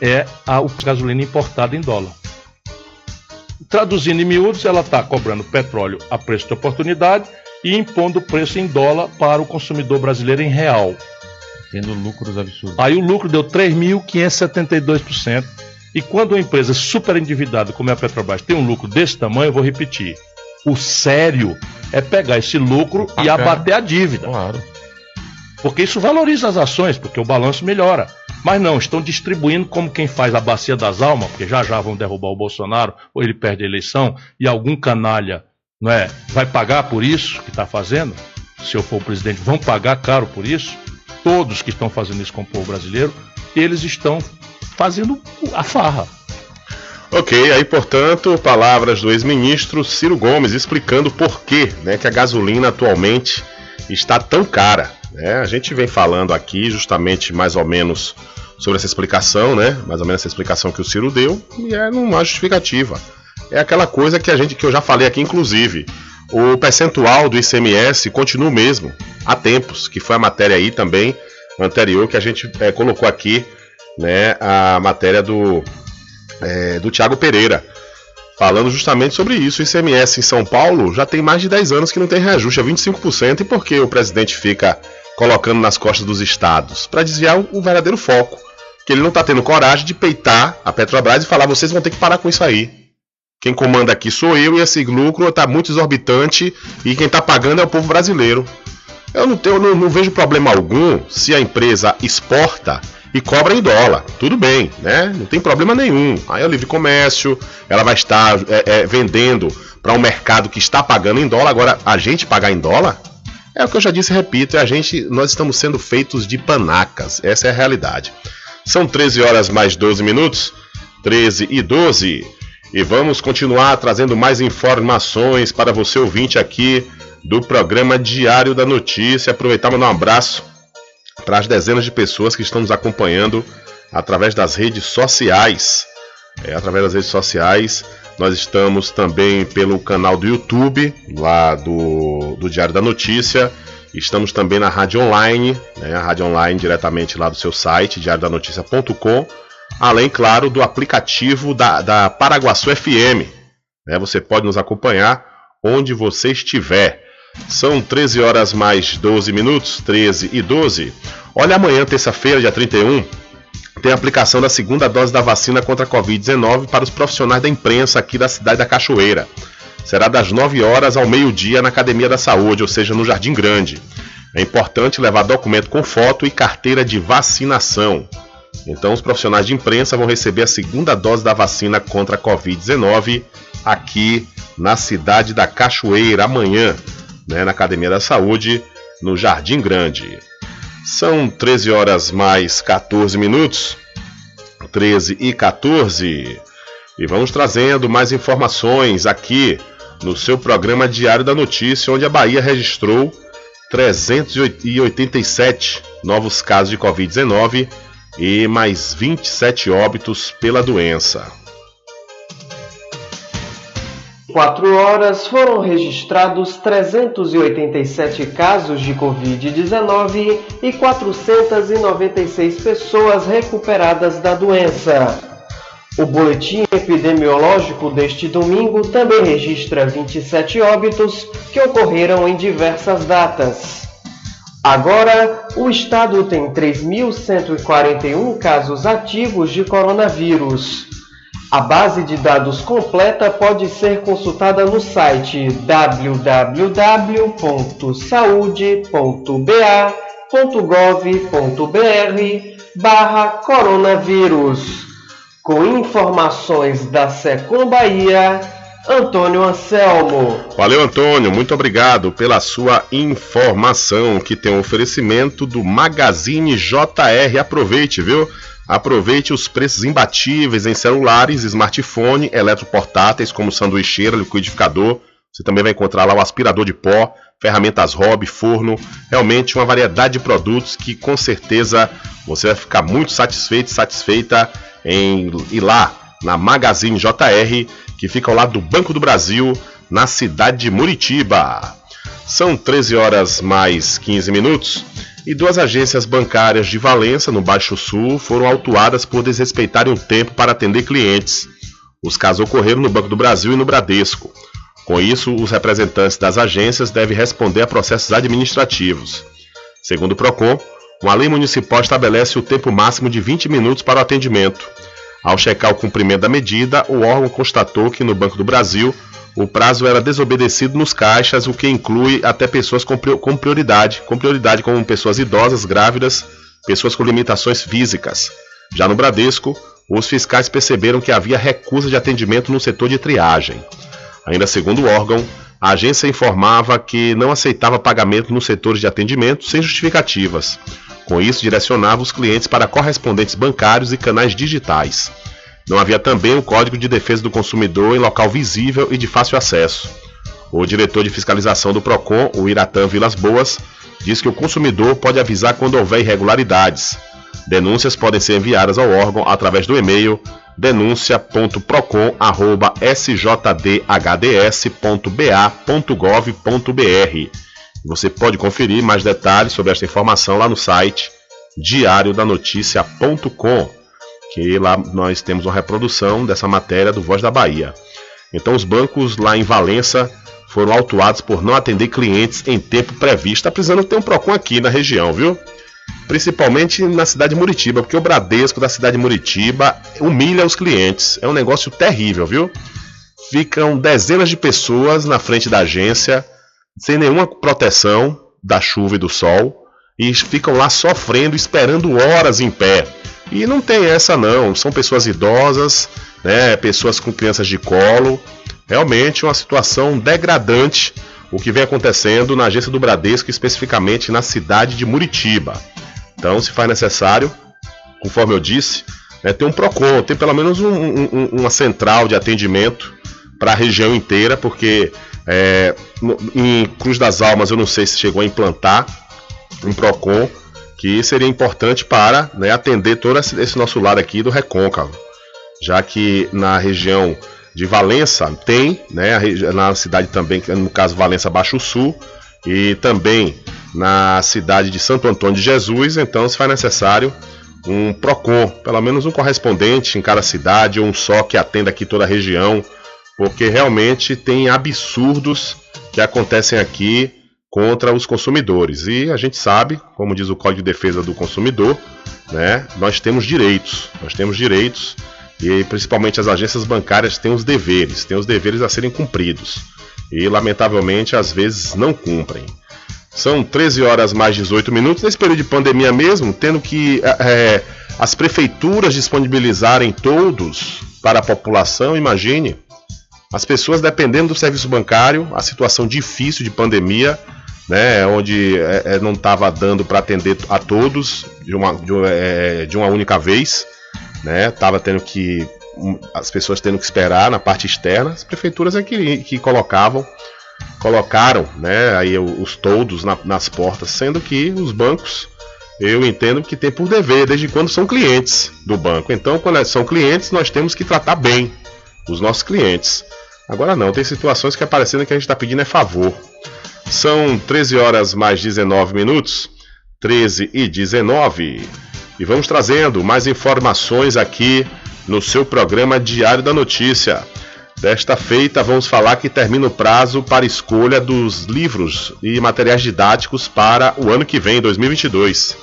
é a gasolina importada em dólar. Traduzindo em miúdos, ela está cobrando petróleo a preço de oportunidade e impondo o preço em dólar para o consumidor brasileiro em real. Tendo lucros absurdos. Aí o lucro deu 3.572%. E quando uma empresa super endividada como é a Petrobras tem um lucro desse tamanho, eu vou repetir. O sério é pegar esse lucro e abater a dívida. Claro. Porque isso valoriza as ações, porque o balanço melhora. Mas não, estão distribuindo como quem faz a bacia das almas, porque já já vão derrubar o Bolsonaro, ou ele perde a eleição, e algum canalha não é, vai pagar por isso que está fazendo. Se eu for o presidente, vão pagar caro por isso. Todos que estão fazendo isso com o povo brasileiro, eles estão fazendo a farra. Ok, aí portanto, palavras do ex-ministro Ciro Gomes explicando por que, né, que a gasolina atualmente está tão cara. né? A gente vem falando aqui justamente mais ou menos sobre essa explicação, né? Mais ou menos essa explicação que o Ciro deu, e é numa justificativa. É aquela coisa que a gente que eu já falei aqui, inclusive. O percentual do ICMS continua o mesmo há tempos, que foi a matéria aí também anterior que a gente eh, colocou aqui né, a matéria do, é, do Tiago Pereira, falando justamente sobre isso. O ICMS em São Paulo já tem mais de 10 anos que não tem reajuste, é 25%, e por que o presidente fica colocando nas costas dos estados? Para desviar o verdadeiro foco. Que ele não está tendo coragem de peitar a Petrobras e falar: vocês vão ter que parar com isso aí. Quem comanda aqui sou eu e esse lucro está muito exorbitante e quem está pagando é o povo brasileiro. Eu não, tenho, não, não vejo problema algum se a empresa exporta e cobra em dólar. Tudo bem, né? Não tem problema nenhum. Aí é o livre comércio, ela vai estar é, é, vendendo para um mercado que está pagando em dólar. Agora, a gente pagar em dólar é o que eu já disse e repito, é a gente, nós estamos sendo feitos de panacas. Essa é a realidade. São 13 horas mais 12 minutos, 13 e 12. E vamos continuar trazendo mais informações para você ouvinte aqui do programa Diário da Notícia. Aproveitar e mandar um abraço para as dezenas de pessoas que estão nos acompanhando através das redes sociais. É, através das redes sociais, nós estamos também pelo canal do YouTube, lá do, do Diário da Notícia. Estamos também na rádio online, né, a rádio online diretamente lá do seu site, diariodanoticia.com. Além, claro, do aplicativo da, da Paraguaçu FM. Né, você pode nos acompanhar onde você estiver. São 13 horas mais 12 minutos, 13 e 12. Olha, amanhã, terça-feira, dia 31, tem a aplicação da segunda dose da vacina contra a Covid-19 para os profissionais da imprensa aqui da cidade da Cachoeira. Será das 9 horas ao meio-dia na Academia da Saúde, ou seja, no Jardim Grande. É importante levar documento com foto e carteira de vacinação. Então, os profissionais de imprensa vão receber a segunda dose da vacina contra a Covid-19 aqui na cidade da Cachoeira amanhã né, na Academia da Saúde, no Jardim Grande. São 13 horas mais 14 minutos, 13 e 14. E vamos trazendo mais informações aqui no seu programa Diário da Notícia, onde a Bahia registrou 387 novos casos de Covid-19 e mais 27 óbitos pela doença. 24 horas foram registrados 387 casos de Covid-19 e 496 pessoas recuperadas da doença. O boletim epidemiológico deste domingo também registra 27 óbitos que ocorreram em diversas datas. Agora, o estado tem 3.141 casos ativos de coronavírus. A base de dados completa pode ser consultada no site www.saude.ba.gov.br barra coronavírus. Com informações da Secom Bahia, Antônio Anselmo. Valeu, Antônio. Muito obrigado pela sua informação, que tem um oferecimento do Magazine JR. Aproveite, viu? Aproveite os preços imbatíveis em celulares, smartphone, eletroportáteis como sanduicheira, liquidificador. Você também vai encontrar lá o aspirador de pó, ferramentas hobby, forno, realmente uma variedade de produtos que com certeza você vai ficar muito satisfeito, satisfeita em lá na Magazine JR, que fica ao lado do Banco do Brasil, na cidade de Muritiba. São 13 horas mais 15 minutos e duas agências bancárias de Valença, no Baixo Sul, foram autuadas por desrespeitarem o tempo para atender clientes. Os casos ocorreram no Banco do Brasil e no Bradesco. Com isso, os representantes das agências devem responder a processos administrativos. Segundo o PROCON, uma lei municipal estabelece o tempo máximo de 20 minutos para o atendimento. Ao checar o cumprimento da medida, o órgão constatou que no Banco do Brasil o prazo era desobedecido nos caixas, o que inclui até pessoas com prioridade, com prioridade como pessoas idosas, grávidas, pessoas com limitações físicas. Já no Bradesco, os fiscais perceberam que havia recusa de atendimento no setor de triagem. Ainda segundo o órgão, a agência informava que não aceitava pagamento nos setores de atendimento sem justificativas. Com isso, direcionava os clientes para correspondentes bancários e canais digitais. Não havia também o Código de Defesa do Consumidor em local visível e de fácil acesso. O diretor de fiscalização do PROCON, o Iratã Vilas Boas, diz que o consumidor pode avisar quando houver irregularidades. Denúncias podem ser enviadas ao órgão através do e-mail denuncia.procon@sjdhds.ba.gov.br. Você pode conferir mais detalhes sobre esta informação lá no site diariodanoticia.com. que lá nós temos uma reprodução dessa matéria do Voz da Bahia. Então os bancos lá em Valença foram autuados por não atender clientes em tempo previsto. Tá precisando ter um PROCON aqui na região, viu? Principalmente na cidade de Muritiba, porque o Bradesco da cidade de Muritiba humilha os clientes. É um negócio terrível, viu? Ficam dezenas de pessoas na frente da agência, sem nenhuma proteção da chuva e do sol, e ficam lá sofrendo, esperando horas em pé. E não tem essa não, são pessoas idosas, né, pessoas com crianças de colo. Realmente uma situação degradante o que vem acontecendo na agência do Bradesco, especificamente na cidade de Muritiba. Então, se faz necessário, conforme eu disse, né, ter um PROCON, ter pelo menos um, um, uma central de atendimento para a região inteira, porque é, em Cruz das Almas eu não sei se chegou a implantar um PROCON que seria importante para né, atender todo esse nosso lado aqui do Recôncavo, já que na região de Valença tem, né, na cidade também, no caso Valença Baixo Sul, e também na cidade de Santo Antônio de Jesus, então se faz necessário um PROCON, pelo menos um correspondente em cada cidade, ou um só que atenda aqui toda a região, porque realmente tem absurdos que acontecem aqui contra os consumidores. E a gente sabe, como diz o Código de Defesa do Consumidor, né, nós temos direitos, nós temos direitos e principalmente as agências bancárias têm os deveres, têm os deveres a serem cumpridos. E lamentavelmente às vezes não cumprem. São 13 horas mais 18 minutos, nesse período de pandemia mesmo, tendo que é, as prefeituras disponibilizarem todos para a população, imagine. As pessoas dependendo do serviço bancário, a situação difícil de pandemia, né, onde é, não estava dando para atender a todos de uma, de, é, de uma única vez, né, tava tendo que as pessoas tendo que esperar na parte externa, as prefeituras é que, que colocavam colocaram né, aí os toldos na, nas portas, sendo que os bancos eu entendo que tem por dever, desde quando são clientes do banco. Então, quando são clientes, nós temos que tratar bem os nossos clientes. Agora não, tem situações que aparecendo que a gente está pedindo é favor. São 13 horas mais 19 minutos. 13 e 19. E vamos trazendo mais informações aqui no seu programa Diário da Notícia. Desta feita, vamos falar que termina o prazo para escolha dos livros e materiais didáticos para o ano que vem, 2022.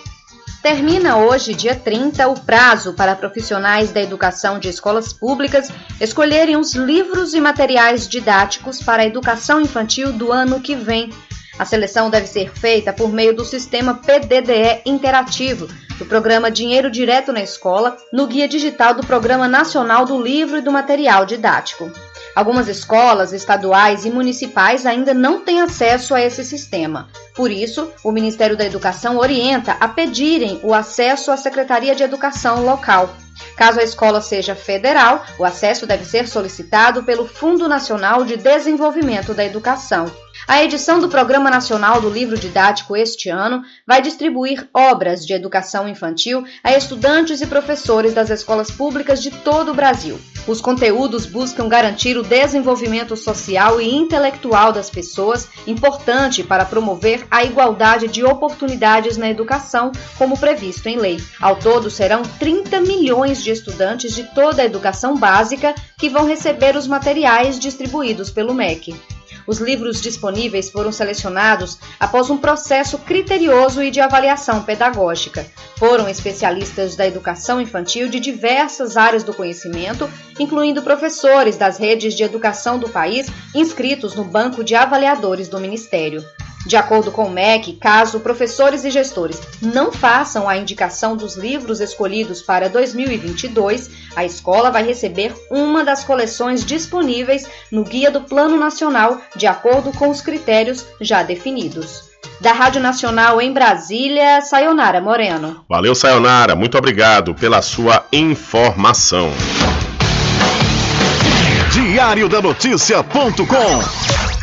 Termina hoje, dia 30, o prazo para profissionais da educação de escolas públicas escolherem os livros e materiais didáticos para a educação infantil do ano que vem. A seleção deve ser feita por meio do sistema PDDE interativo, do programa Dinheiro Direto na Escola, no guia digital do Programa Nacional do Livro e do Material Didático. Algumas escolas estaduais e municipais ainda não têm acesso a esse sistema. Por isso, o Ministério da Educação orienta a pedirem o acesso à Secretaria de Educação local. Caso a escola seja federal, o acesso deve ser solicitado pelo Fundo Nacional de Desenvolvimento da Educação. A edição do Programa Nacional do Livro Didático este ano vai distribuir obras de educação infantil a estudantes e professores das escolas públicas de todo o Brasil. Os conteúdos buscam garantir o desenvolvimento social e intelectual das pessoas, importante para promover a igualdade de oportunidades na educação, como previsto em lei. Ao todo, serão 30 milhões de estudantes de toda a educação básica que vão receber os materiais distribuídos pelo MEC. Os livros disponíveis foram selecionados após um processo criterioso e de avaliação pedagógica. Foram especialistas da educação infantil de diversas áreas do conhecimento, incluindo professores das redes de educação do país inscritos no Banco de Avaliadores do Ministério. De acordo com o MEC, caso professores e gestores não façam a indicação dos livros escolhidos para 2022, a escola vai receber uma das coleções disponíveis no Guia do Plano Nacional, de acordo com os critérios já definidos. Da Rádio Nacional em Brasília, Sayonara Moreno. Valeu, Sayonara. Muito obrigado pela sua informação. Diário da Notícia.com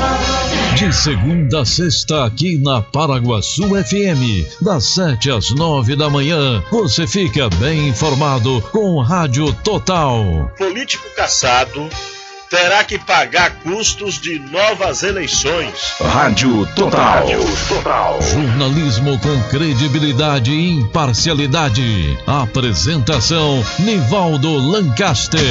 De segunda a sexta, aqui na Paraguaçu FM, das 7 às 9 da manhã, você fica bem informado com Rádio Total. Político caçado terá que pagar custos de novas eleições. Rádio Total. Rádio Total. Jornalismo com credibilidade e imparcialidade. Apresentação: Nivaldo Lancaster.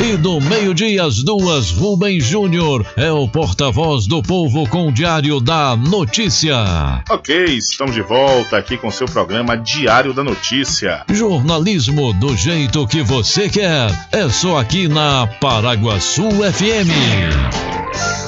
E do meio-dia às duas, Rubem Júnior é o porta-voz do povo com o Diário da Notícia. Ok, estamos de volta aqui com seu programa Diário da Notícia. Jornalismo do jeito que você quer. É só aqui na Paraguaçu FM.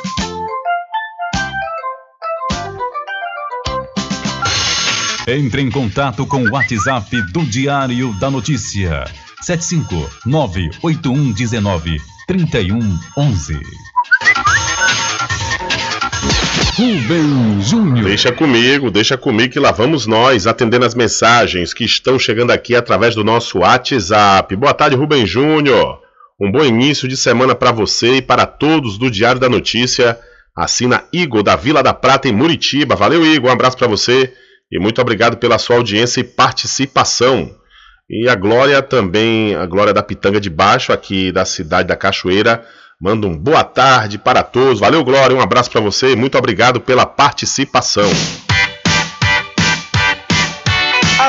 Entre em contato com o WhatsApp do Diário da Notícia. 759-8119-3111. Rubem Júnior. Deixa comigo, deixa comigo que lá vamos nós atendendo as mensagens que estão chegando aqui através do nosso WhatsApp. Boa tarde, Rubem Júnior. Um bom início de semana para você e para todos do Diário da Notícia. Assina Igor da Vila da Prata em Muritiba. Valeu, Igor. Um abraço para você e muito obrigado pela sua audiência e participação. E a Glória também, a Glória da Pitanga de Baixo, aqui da cidade da Cachoeira, manda um boa tarde para todos. Valeu, Glória, um abraço para você e muito obrigado pela participação.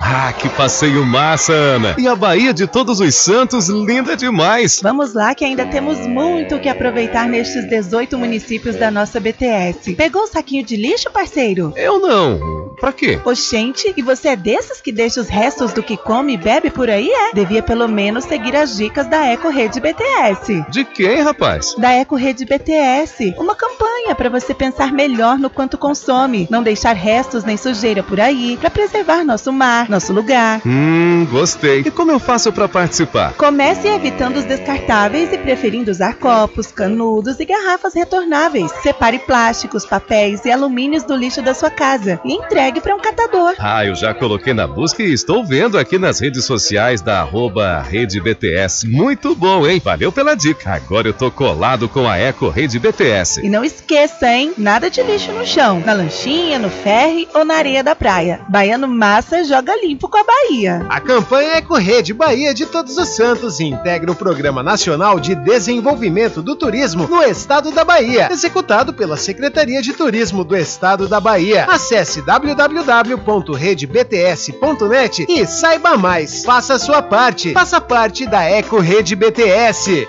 Ah, que passeio massa, Ana! E a Bahia de Todos os Santos, linda demais! Vamos lá que ainda temos muito que aproveitar nestes 18 municípios da nossa BTS. Pegou o saquinho de lixo, parceiro? Eu não. Pra quê? Oxente, e você é desses que deixa os restos do que come e bebe por aí, é? Devia pelo menos seguir as dicas da Eco Rede BTS. De quem, rapaz? Da Eco Rede BTS. Uma campanha para você pensar melhor no quanto consome, não deixar restos nem sujeira por aí, para preservar nosso mar, nosso lugar. Hum, gostei. E como eu faço para participar? Comece evitando os descartáveis e preferindo usar copos, canudos e garrafas retornáveis. Separe plásticos, papéis e alumínios do lixo da sua casa e entregue para um catador. Ah, eu já coloquei na busca e estou vendo aqui nas redes sociais da arroba Rede BTS. Muito bom, hein? Valeu pela dica. Agora eu tô colado com a Eco Rede BTS. E não esqueça, hein? Nada de lixo no chão, na lanchinha, no ferry ou na areia da praia. Baiano Massa joga limpo com a Bahia. A campanha Eco Rede Bahia de Todos os Santos integra o Programa Nacional de Desenvolvimento do Turismo no Estado da Bahia, executado pela Secretaria de Turismo do Estado da Bahia. Acesse www.redebts.net e saiba mais. Faça a sua parte. Faça parte da Eco Rede BTS.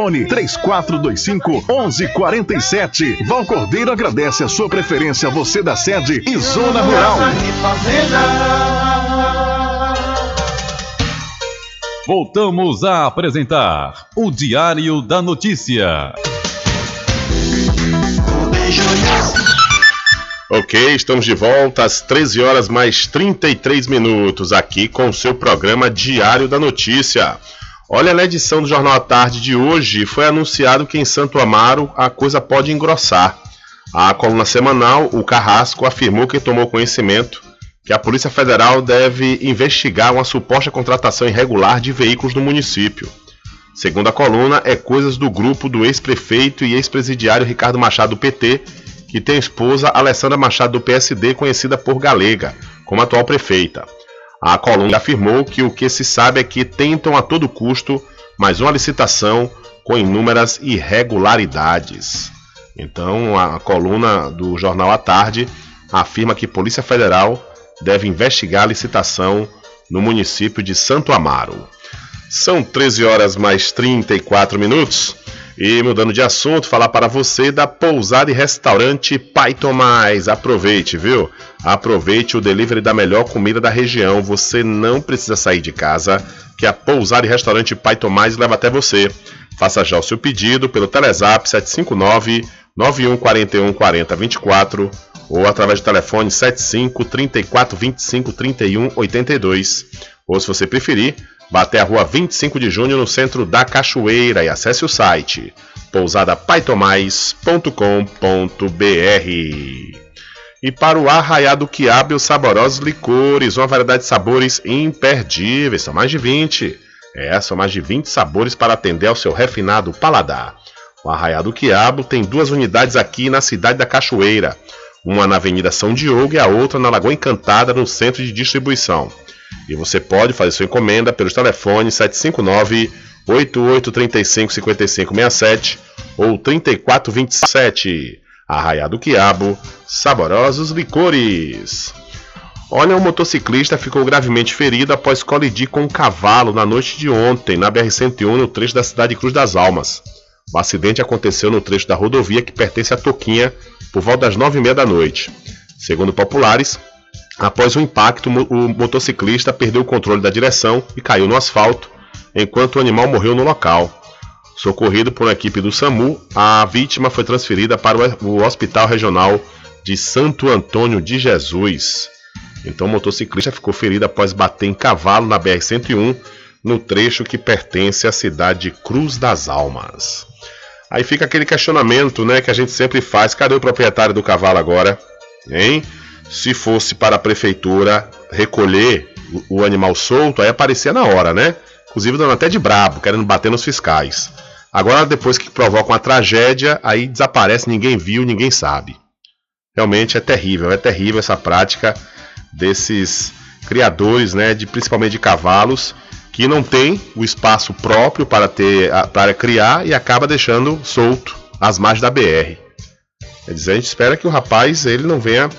3425 1147. Val Cordeiro agradece a sua preferência, você da sede e Zona Rural. Voltamos a apresentar o Diário da Notícia. Ok, estamos de volta às 13 horas mais 33 minutos aqui com o seu programa Diário da Notícia. Olha, na edição do Jornal à Tarde de hoje foi anunciado que em Santo Amaro a coisa pode engrossar. A coluna semanal, o Carrasco, afirmou que tomou conhecimento que a Polícia Federal deve investigar uma suposta contratação irregular de veículos no município. Segundo a coluna, é coisas do grupo do ex-prefeito e ex-presidiário Ricardo Machado do PT, que tem esposa Alessandra Machado do PSD, conhecida por Galega, como atual prefeita. A coluna afirmou que o que se sabe é que tentam a todo custo mais uma licitação com inúmeras irregularidades. Então, a coluna do Jornal à Tarde afirma que Polícia Federal deve investigar a licitação no município de Santo Amaro. São 13 horas mais 34 minutos. E mudando de assunto, falar para você da pousada e restaurante Pai Tomás. Aproveite, viu? Aproveite o delivery da melhor comida da região. Você não precisa sair de casa, que a pousada e restaurante Pai Tomás leva até você. Faça já o seu pedido pelo Telezap 759 9141 4024 ou através do telefone 75 34 25 31 82. Ou se você preferir, vá até a rua 25 de junho no centro da Cachoeira e acesse o site pousadapaitomais.com.br. E para o arraiado quiabo os saborosos licores, uma variedade de sabores imperdíveis, são mais de 20. É, são mais de 20 sabores para atender ao seu refinado paladar. O Arraiado Quiabo tem duas unidades aqui na cidade da Cachoeira, uma na Avenida São Diogo e a outra na Lagoa Encantada, no centro de distribuição. E você pode fazer sua encomenda pelos telefones 759 8835 5567 ou 3427. Arraiado Quiabo, saborosos licores. Olha, um motociclista ficou gravemente ferido após colidir com um cavalo na noite de ontem na BR-101 no trecho da cidade de Cruz das Almas. O acidente aconteceu no trecho da rodovia que pertence a Toquinha por volta das nove e meia da noite. Segundo populares, após o impacto, o motociclista perdeu o controle da direção e caiu no asfalto, enquanto o animal morreu no local. Socorrido por uma equipe do SAMU, a vítima foi transferida para o Hospital Regional de Santo Antônio de Jesus. Então, o motociclista ficou ferido após bater em cavalo na BR-101, no trecho que pertence à cidade de Cruz das Almas. Aí fica aquele questionamento, né, que a gente sempre faz: cadê o proprietário do cavalo agora? Hein? Se fosse para a prefeitura recolher o animal solto, aí aparecia na hora, né? Inclusive dando até de brabo, querendo bater nos fiscais. Agora, depois que provoca uma tragédia, aí desaparece, ninguém viu, ninguém sabe. Realmente é terrível, é terrível essa prática desses criadores, né, de principalmente de cavalos, que não tem o espaço próprio para ter para criar e acaba deixando solto as margens da BR. Quer dizer, a gente espera que o rapaz ele não venha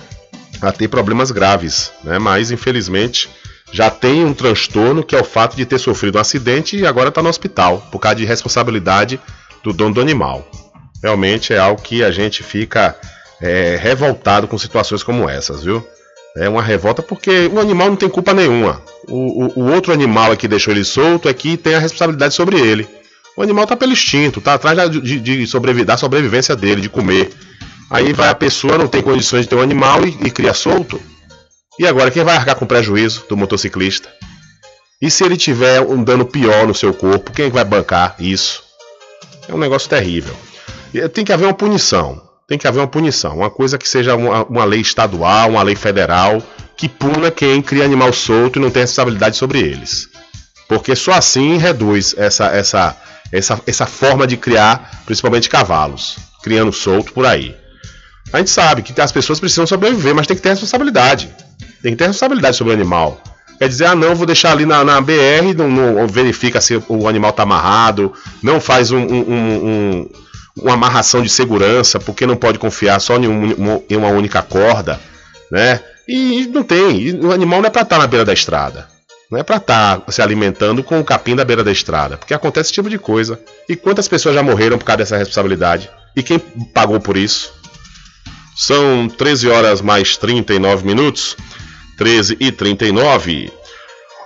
a ter problemas graves, né? Mas infelizmente já tem um transtorno que é o fato de ter sofrido um acidente e agora está no hospital por causa de responsabilidade do dono do animal. Realmente é algo que a gente fica é, revoltado com situações como essas, viu? É uma revolta porque o animal não tem culpa nenhuma. O, o, o outro animal que deixou ele solto é que tem a responsabilidade sobre ele. O animal tá pelo instinto, tá atrás de, de sobreviver, da sobrevivência dele, de comer. Aí vai a pessoa, não tem condições de ter um animal e, e cria solto. E agora quem vai arcar com o prejuízo do motociclista? E se ele tiver um dano pior no seu corpo, quem é vai bancar isso? É um negócio terrível. Tem que haver uma punição. Tem que haver uma punição. Uma coisa que seja uma, uma lei estadual, uma lei federal, que puna quem cria animal solto e não tem responsabilidade sobre eles. Porque só assim reduz essa, essa, essa, essa forma de criar, principalmente cavalos, criando solto por aí. A gente sabe que as pessoas precisam sobreviver, mas tem que ter responsabilidade. Tem que ter responsabilidade sobre o animal. Quer dizer, ah não, vou deixar ali na, na BR, não, não, verifica se o animal está amarrado, não faz um, um, um, uma amarração de segurança, porque não pode confiar só em, em uma única corda, né? E não tem, o animal não é para estar tá na beira da estrada. Não é para estar tá se alimentando com o capim da beira da estrada, porque acontece esse tipo de coisa. E quantas pessoas já morreram por causa dessa responsabilidade? E quem pagou por isso? São 13 horas mais 39 minutos. 13 e 39.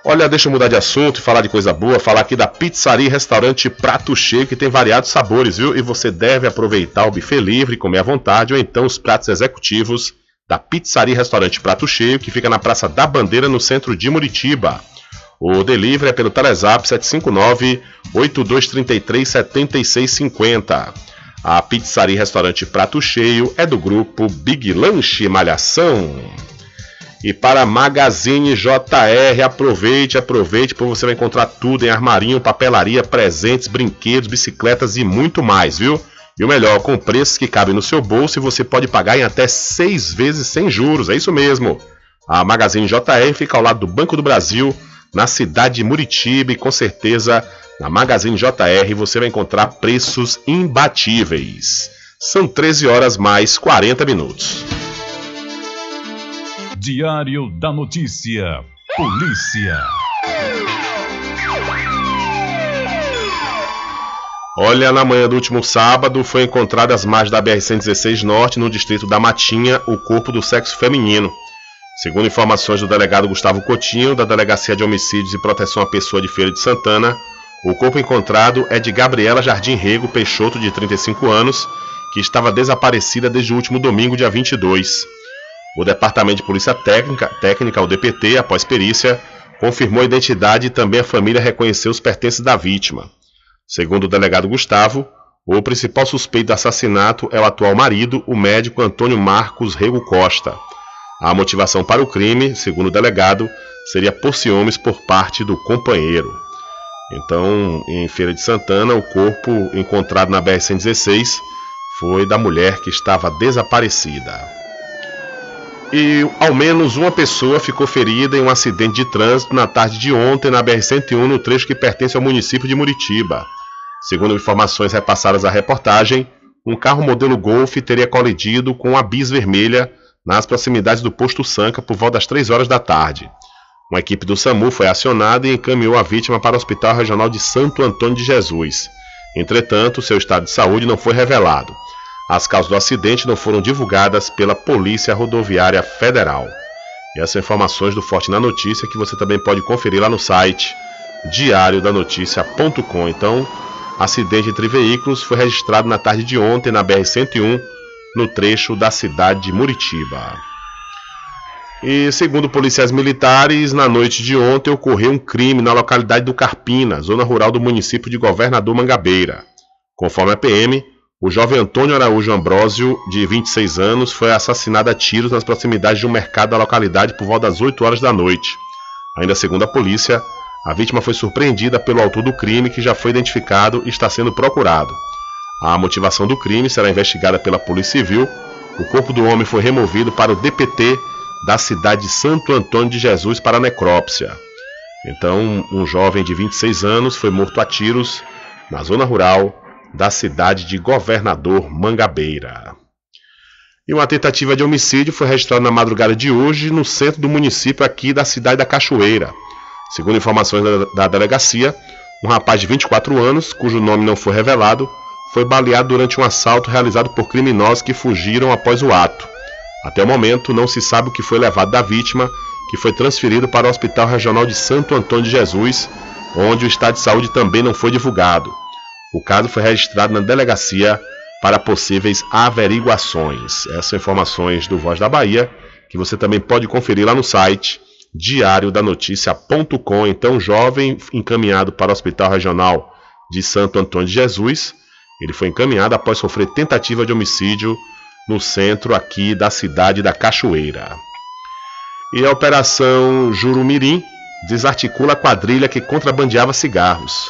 Olha, deixa eu mudar de assunto e falar de coisa boa, falar aqui da pizzaria e restaurante Prato Cheio, que tem variados sabores, viu? E você deve aproveitar o buffet livre, comer à vontade, ou então os pratos executivos da pizzaria e restaurante Prato Cheio, que fica na Praça da Bandeira, no centro de Muritiba. O delivery é pelo Telezap 759-8233-7650. A pizzaria e restaurante Prato Cheio é do grupo Big Lanche Malhação. E para Magazine JR, aproveite, aproveite, porque você vai encontrar tudo em armarinho, papelaria, presentes, brinquedos, bicicletas e muito mais, viu? E o melhor, com preços que cabem no seu bolso e você pode pagar em até seis vezes sem juros, é isso mesmo. A Magazine JR fica ao lado do Banco do Brasil, na cidade de Muritiba e com certeza na Magazine JR você vai encontrar preços imbatíveis. São 13 horas mais 40 minutos. Diário da Notícia. Polícia. Olha, na manhã do último sábado foi encontrado às margens da BR-116 Norte, no distrito da Matinha, o corpo do sexo feminino. Segundo informações do delegado Gustavo Coutinho, da Delegacia de Homicídios e Proteção à Pessoa de Feira de Santana, o corpo encontrado é de Gabriela Jardim Rego Peixoto, de 35 anos, que estava desaparecida desde o último domingo, dia 22. O Departamento de Polícia Técnica, técnica o DPT, após perícia, confirmou a identidade e também a família reconheceu os pertences da vítima. Segundo o delegado Gustavo, o principal suspeito do assassinato é o atual marido, o médico Antônio Marcos Rego Costa. A motivação para o crime, segundo o delegado, seria por ciúmes por parte do companheiro. Então, em Feira de Santana, o corpo encontrado na BR-116 foi da mulher que estava desaparecida e ao menos uma pessoa ficou ferida em um acidente de trânsito na tarde de ontem na BR-101, no trecho que pertence ao município de Muritiba. Segundo informações repassadas à reportagem, um carro modelo Golf teria colidido com a bis vermelha nas proximidades do posto Sanca por volta das 3 horas da tarde. Uma equipe do SAMU foi acionada e encaminhou a vítima para o Hospital Regional de Santo Antônio de Jesus. Entretanto, seu estado de saúde não foi revelado. As causas do acidente não foram divulgadas pela Polícia Rodoviária Federal. E essas informações do Forte na Notícia que você também pode conferir lá no site diariodanoticia.com. Então, acidente entre veículos foi registrado na tarde de ontem na BR-101, no trecho da cidade de Muritiba. E segundo policiais militares, na noite de ontem ocorreu um crime na localidade do Carpina, zona rural do município de Governador Mangabeira. Conforme a PM, o jovem Antônio Araújo Ambrósio, de 26 anos, foi assassinado a tiros nas proximidades de um mercado da localidade por volta das 8 horas da noite. Ainda segundo a polícia, a vítima foi surpreendida pelo autor do crime, que já foi identificado e está sendo procurado. A motivação do crime será investigada pela Polícia Civil. O corpo do homem foi removido para o DPT da cidade de Santo Antônio de Jesus para a necrópsia. Então, um jovem de 26 anos foi morto a tiros na zona rural da cidade de Governador Mangabeira. E uma tentativa de homicídio foi registrada na madrugada de hoje no centro do município aqui da cidade da Cachoeira. Segundo informações da, da delegacia, um rapaz de 24 anos, cujo nome não foi revelado, foi baleado durante um assalto realizado por criminosos que fugiram após o ato. Até o momento, não se sabe o que foi levado da vítima, que foi transferido para o Hospital Regional de Santo Antônio de Jesus, onde o estado de saúde também não foi divulgado. O caso foi registrado na delegacia para possíveis averiguações. Essas são informações do Voz da Bahia, que você também pode conferir lá no site diariodanoticia.com. Então, jovem encaminhado para o Hospital Regional de Santo Antônio de Jesus, ele foi encaminhado após sofrer tentativa de homicídio no centro aqui da cidade da Cachoeira. E a Operação Jurumirim desarticula a quadrilha que contrabandeava cigarros.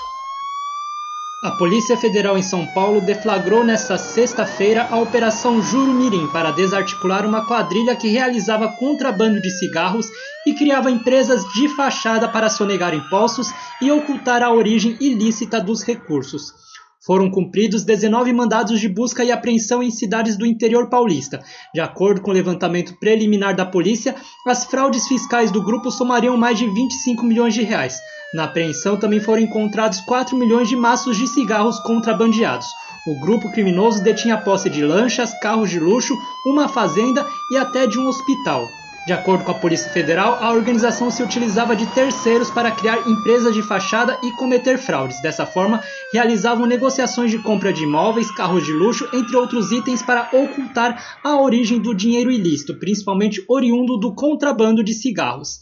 A Polícia Federal em São Paulo deflagrou nesta sexta-feira a Operação Jurumirim para desarticular uma quadrilha que realizava contrabando de cigarros e criava empresas de fachada para sonegar impostos e ocultar a origem ilícita dos recursos. Foram cumpridos 19 mandados de busca e apreensão em cidades do interior paulista. De acordo com o levantamento preliminar da polícia, as fraudes fiscais do grupo somariam mais de 25 milhões de reais. Na apreensão também foram encontrados 4 milhões de maços de cigarros contrabandeados. O grupo criminoso detinha posse de lanchas, carros de luxo, uma fazenda e até de um hospital. De acordo com a Polícia Federal, a organização se utilizava de terceiros para criar empresas de fachada e cometer fraudes. Dessa forma, realizavam negociações de compra de imóveis, carros de luxo, entre outros itens, para ocultar a origem do dinheiro ilícito, principalmente oriundo do contrabando de cigarros.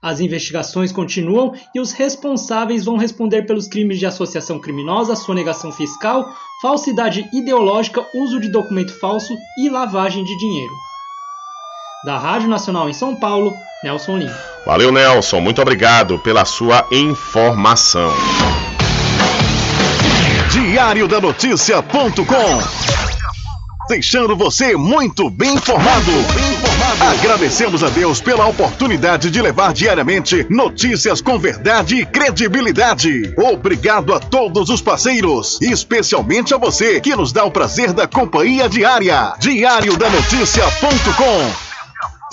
As investigações continuam e os responsáveis vão responder pelos crimes de associação criminosa, sonegação fiscal, falsidade ideológica, uso de documento falso e lavagem de dinheiro. Da Rádio Nacional em São Paulo, Nelson Lima. Valeu, Nelson. Muito obrigado pela sua informação. Diário da Notícia.com Deixando você muito bem informado. Agradecemos a Deus pela oportunidade de levar diariamente notícias com verdade e credibilidade. Obrigado a todos os parceiros, especialmente a você que nos dá o prazer da companhia diária. Diário da Notícia.com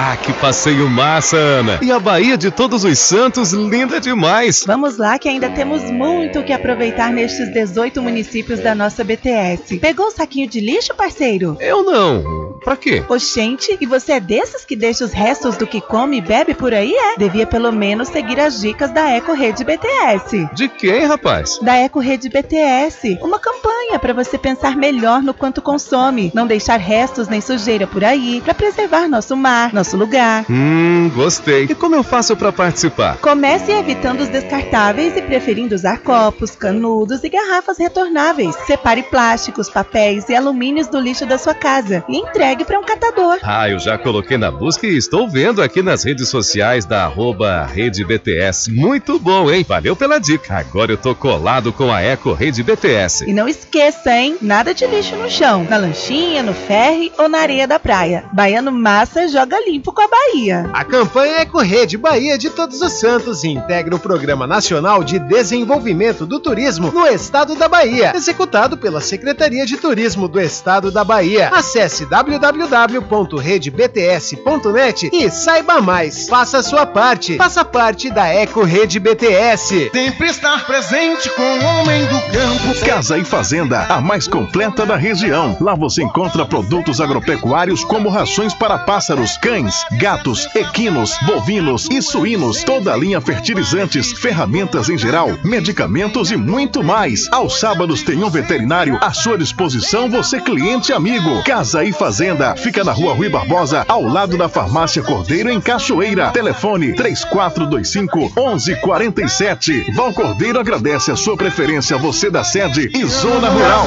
Ah, que passeio massa, Ana! E a Bahia de Todos os Santos, linda demais! Vamos lá que ainda temos muito o que aproveitar nestes 18 municípios da nossa BTS. Pegou o saquinho de lixo, parceiro? Eu não. Pra quê? Oxente, e você é desses que deixa os restos do que come e bebe por aí, é? Devia pelo menos seguir as dicas da Eco Rede BTS. De quem, rapaz? Da Eco Rede BTS. Uma campanha para você pensar melhor no quanto consome, não deixar restos nem sujeira por aí, para preservar nosso mar, nosso lugar. Hum, gostei. E como eu faço para participar? Comece evitando os descartáveis e preferindo usar copos, canudos e garrafas retornáveis. Separe plásticos, papéis e alumínios do lixo da sua casa e entregue para um catador. Ah, eu já coloquei na busca e estou vendo aqui nas redes sociais da arroba Rede BTS. Muito bom, hein? Valeu pela dica. Agora eu tô colado com a Eco Rede BTS. E não esqueça, hein? Nada de lixo no chão, na lanchinha, no ferry ou na areia da praia. Baiano Massa joga limpo com a Bahia. A campanha Eco Rede Bahia de Todos os Santos integra o Programa Nacional de Desenvolvimento do Turismo no Estado da Bahia, executado pela Secretaria de Turismo do Estado da Bahia. Acesse www.redebts.net e saiba mais. Faça a sua parte. Faça parte da Eco Rede BTS. Sempre estar presente com o homem do campo. Casa e Fazenda, a mais completa da região. Lá você encontra produtos agropecuários como rações para pássaros, cães, gatos, equinos, bovinos e suínos, toda a linha fertilizantes, ferramentas em geral, medicamentos e muito mais. Aos sábados tem um veterinário à sua disposição, você cliente amigo. Casa e Fazenda, fica na rua Rui Barbosa, ao lado da farmácia Cordeiro, em Cachoeira. Telefone 3425 1147. Val Cordeiro agradece a sua preferência, você da sede e Zona Rural.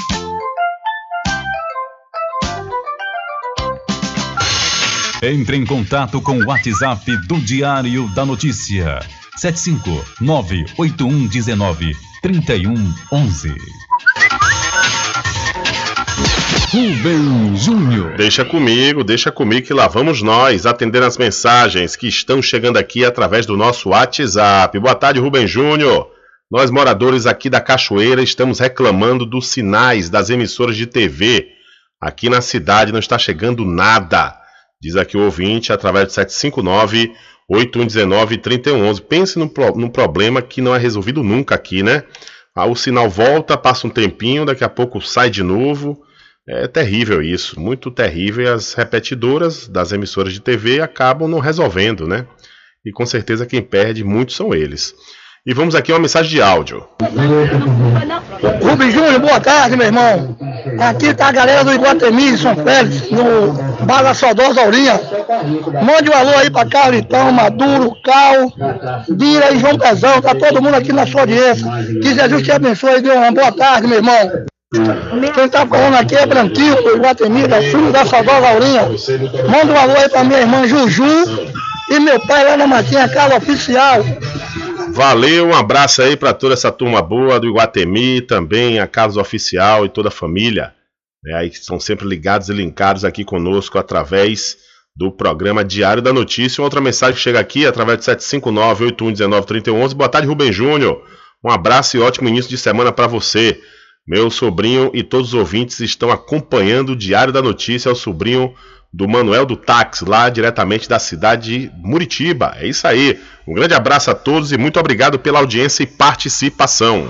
Entre em contato com o WhatsApp do Diário da Notícia. 759-8119-3111. Rubem Júnior. Deixa comigo, deixa comigo que lá vamos nós atender as mensagens que estão chegando aqui através do nosso WhatsApp. Boa tarde, Rubem Júnior. Nós, moradores aqui da Cachoeira, estamos reclamando dos sinais das emissoras de TV. Aqui na cidade não está chegando nada. Diz aqui o ouvinte, através do 759 8119 3111. Pense num, num problema que não é resolvido nunca aqui, né? Ah, o sinal volta, passa um tempinho, daqui a pouco sai de novo. É terrível isso, muito terrível. As repetidoras das emissoras de TV acabam não resolvendo, né? E com certeza quem perde muito são eles. E vamos aqui a uma mensagem de áudio. Rubem Júnior, boa tarde, meu irmão. Aqui tá a galera do Iguatemi, São Félix, no Bar da Saudosa Aurinha. Mande um alô aí pra Carlitão, Maduro, Cal, Dira e João Pezão. Tá todo mundo aqui na sua audiência. Que Jesus te abençoe dê uma boa tarde, meu irmão. Quem tá falando aqui é Branquinho, do Iguatemi, da filho da Saudosa Aurinha. Manda um alô aí pra minha irmã Juju e meu pai lá na Matinha Casa Oficial. Valeu, um abraço aí para toda essa turma boa do Iguatemi, também a Casa Oficial e toda a família, né, aí que estão sempre ligados e linkados aqui conosco através do programa Diário da Notícia. Uma outra mensagem que chega aqui através de 759-8119-3111. Boa tarde, Rubem Júnior. Um abraço e ótimo início de semana para você. Meu sobrinho e todos os ouvintes estão acompanhando o Diário da Notícia, é o sobrinho do Manuel do Táxi, lá diretamente da cidade de Muritiba. É isso aí. Um grande abraço a todos e muito obrigado pela audiência e participação.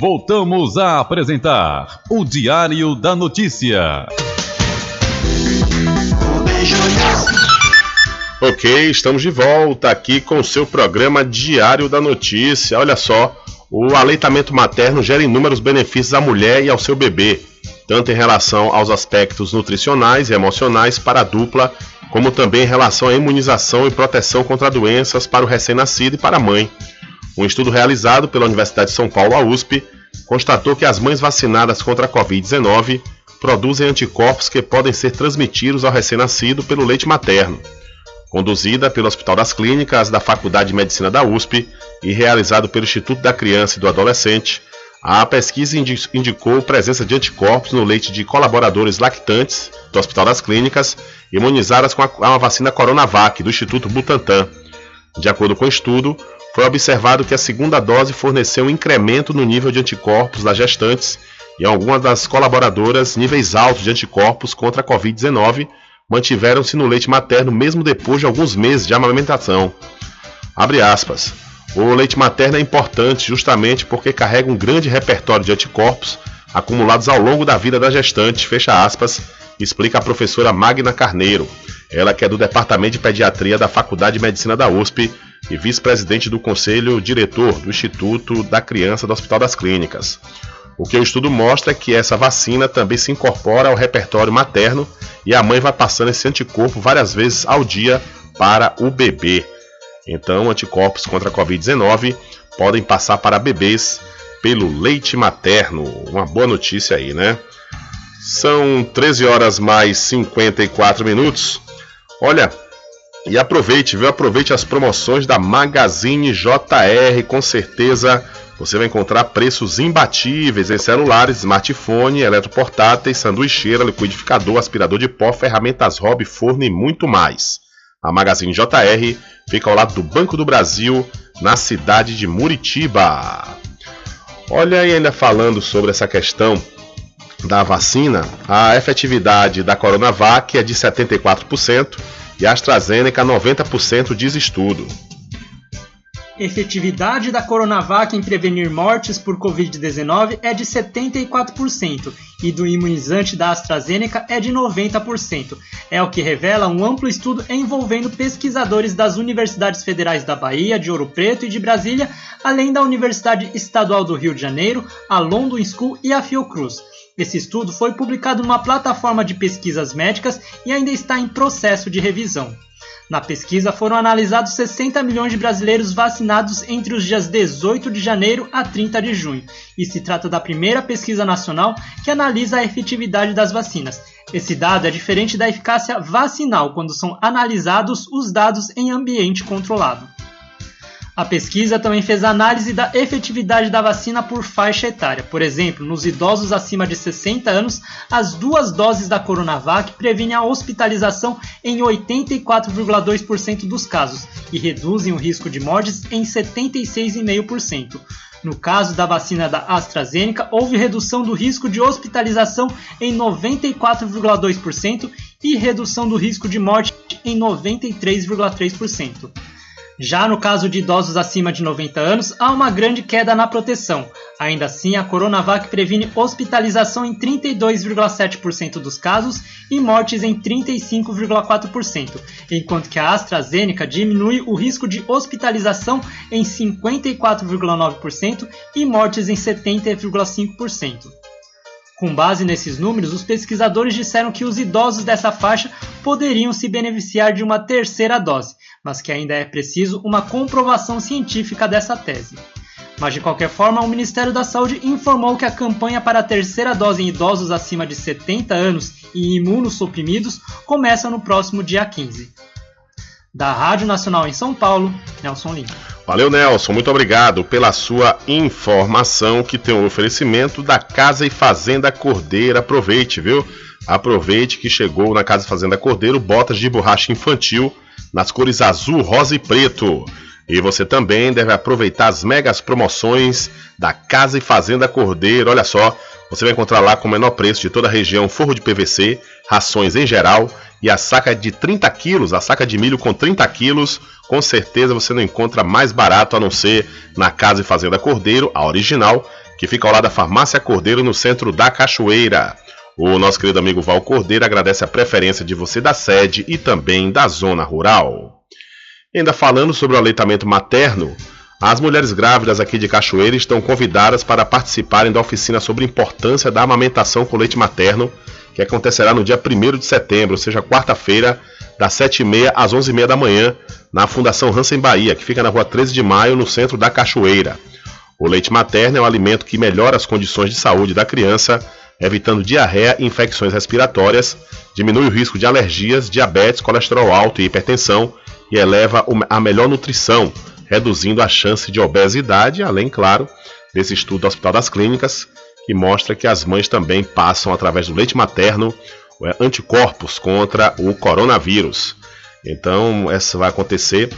Voltamos a apresentar o Diário da Notícia. Ok, estamos de volta aqui com o seu programa Diário da Notícia. Olha só, o aleitamento materno gera inúmeros benefícios à mulher e ao seu bebê, tanto em relação aos aspectos nutricionais e emocionais para a dupla, como também em relação à imunização e proteção contra doenças para o recém-nascido e para a mãe. Um estudo realizado pela Universidade de São Paulo, a USP, constatou que as mães vacinadas contra a Covid-19 produzem anticorpos que podem ser transmitidos ao recém-nascido pelo leite materno. Conduzida pelo Hospital das Clínicas da Faculdade de Medicina da USP e realizado pelo Instituto da Criança e do Adolescente, a pesquisa indicou presença de anticorpos no leite de colaboradores lactantes do Hospital das Clínicas imunizadas com a, vacina Coronavac do Instituto Butantan. De acordo com o estudo, foi observado que a segunda dose forneceu um incremento no nível de anticorpos das gestantes e algumas das colaboradoras níveis altos de anticorpos contra a Covid-19 mantiveram-se no leite materno mesmo depois de alguns meses de amamentação. Abre aspas. O leite materno é importante justamente porque carrega um grande repertório de anticorpos acumulados ao longo da vida da gestante, fecha aspas, explica a professora Magna Carneiro, ela que é do Departamento de Pediatria da Faculdade de Medicina da USP e vice-presidente do Conselho Diretor do Instituto da Criança do Hospital das Clínicas. O que o estudo mostra é que essa vacina também se incorpora ao repertório materno e a mãe vai passando esse anticorpo várias vezes ao dia para o bebê. Então, anticorpos contra a Covid-19 podem passar para bebês pelo leite materno. Uma boa notícia aí, né? São 13 horas mais 54 minutos. Olha, e aproveite, viu? Aproveite as promoções da Magazine JR, com certeza você vai encontrar preços imbatíveis em celulares, smartphone, eletroportáteis, sanduicheira, liquidificador, aspirador de pó, ferramentas hobby, forno e muito mais. A Magazine JR fica ao lado do Banco do Brasil, na cidade de Muritiba. Olha, e ainda falando sobre essa questão da vacina, a efetividade da Coronavac é de 74% e a AstraZeneca 90% diz estudo efetividade da Coronavac em prevenir mortes por Covid-19 é de 74% e do imunizante da AstraZeneca é de 90%. É o que revela um amplo estudo envolvendo pesquisadores das Universidades Federais da Bahia, de Ouro Preto e de Brasília, além da Universidade Estadual do Rio de Janeiro, a London School e a Fiocruz. Esse estudo foi publicado numa plataforma de pesquisas médicas e ainda está em processo de revisão. Na pesquisa foram analisados 60 milhões de brasileiros vacinados entre os dias 18 de janeiro a 30 de junho, e se trata da primeira pesquisa nacional que analisa a efetividade das vacinas. Esse dado é diferente da eficácia vacinal, quando são analisados os dados em ambiente controlado. A pesquisa também fez análise da efetividade da vacina por faixa etária. Por exemplo, nos idosos acima de 60 anos, as duas doses da Coronavac previnem a hospitalização em 84,2% dos casos e reduzem o risco de mortes em 76,5%. No caso da vacina da AstraZeneca, houve redução do risco de hospitalização em 94,2% e redução do risco de morte em 93,3%. Já no caso de idosos acima de 90 anos, há uma grande queda na proteção. Ainda assim, a Coronavac previne hospitalização em 32,7% dos casos e mortes em 35,4%, enquanto que a AstraZeneca diminui o risco de hospitalização em 54,9% e mortes em 70,5%. Com base nesses números, os pesquisadores disseram que os idosos dessa faixa poderiam se beneficiar de uma terceira dose, mas que ainda é preciso uma comprovação científica dessa tese. Mas de qualquer forma, o Ministério da Saúde informou que a campanha para a terceira dose em idosos acima de 70 anos e imunossuprimidos começa no próximo dia 15. Da Rádio Nacional em São Paulo, Nelson Lima. Valeu, Nelson. Muito obrigado pela sua informação que tem o um oferecimento da Casa e Fazenda Cordeiro. Aproveite, viu? Aproveite que chegou na Casa e Fazenda Cordeiro botas de borracha infantil nas cores azul, rosa e preto. E você também deve aproveitar as megas promoções da Casa e Fazenda Cordeiro. Olha só, você vai encontrar lá com o menor preço de toda a região forro de PVC, rações em geral e a saca de 30 quilos, a saca de milho com 30 quilos. Com certeza você não encontra mais barato a não ser na Casa e Fazenda Cordeiro, a original, que fica ao lado da Farmácia Cordeiro no centro da Cachoeira. O nosso querido amigo Val Cordeiro agradece a preferência de você da sede e também da zona rural. ainda falando sobre o aleitamento materno, as mulheres grávidas aqui de Cachoeira estão convidadas para participarem da oficina sobre a importância da amamentação com leite materno, que acontecerá no dia 1 de setembro, ou seja, quarta-feira, das 7h30 às 11h30 da manhã, na Fundação Hansen Bahia, que fica na rua 13 de maio, no centro da Cachoeira. O leite materno é um alimento que melhora as condições de saúde da criança, evitando diarreia e infecções respiratórias, diminui o risco de alergias, diabetes, colesterol alto e hipertensão e eleva a melhor nutrição, reduzindo a chance de obesidade, além, claro, desse estudo do Hospital das Clínicas, que mostra que as mães também passam, através do leite materno, é, anticorpos contra o coronavírus. Então, essa vai acontecer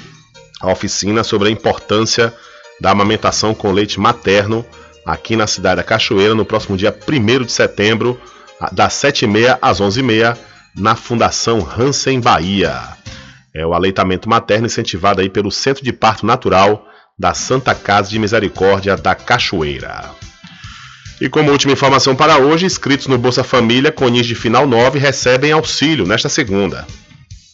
a oficina sobre a importância da amamentação com leite materno aqui na cidade da Cachoeira no próximo dia 1 de setembro, das 7h30 às 11h30, na Fundação Hansen Bahia. É o aleitamento materno incentivado aí pelo Centro de Parto Natural da Santa Casa de Misericórdia da Cachoeira. E como última informação para hoje, inscritos no Bolsa Família com NIS de final 9 recebem auxílio nesta segunda.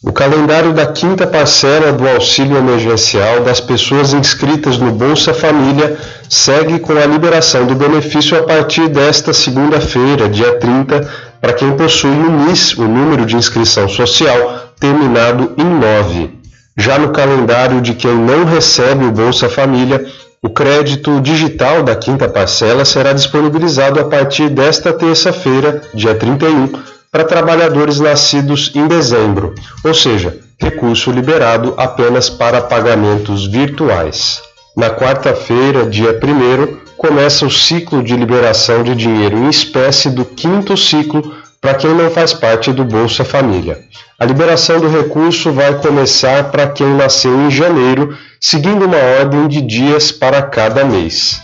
O calendário da quinta parcela do auxílio emergencial das pessoas inscritas no Bolsa Família segue com a liberação do benefício a partir desta segunda-feira, dia 30, para quem possui o NIS, o número de inscrição social, terminado em 9. Já no calendário de quem não recebe o Bolsa Família, o crédito digital da quinta parcela será disponibilizado a partir desta terça-feira, dia 31, para trabalhadores nascidos em dezembro, ou seja, recurso liberado apenas para pagamentos virtuais. Na quarta-feira, dia 1, começa o ciclo de liberação de dinheiro em espécie do quinto ciclo para quem não faz parte do Bolsa Família. A liberação do recurso vai começar para quem nasceu em janeiro, seguindo uma ordem de dias para cada mês.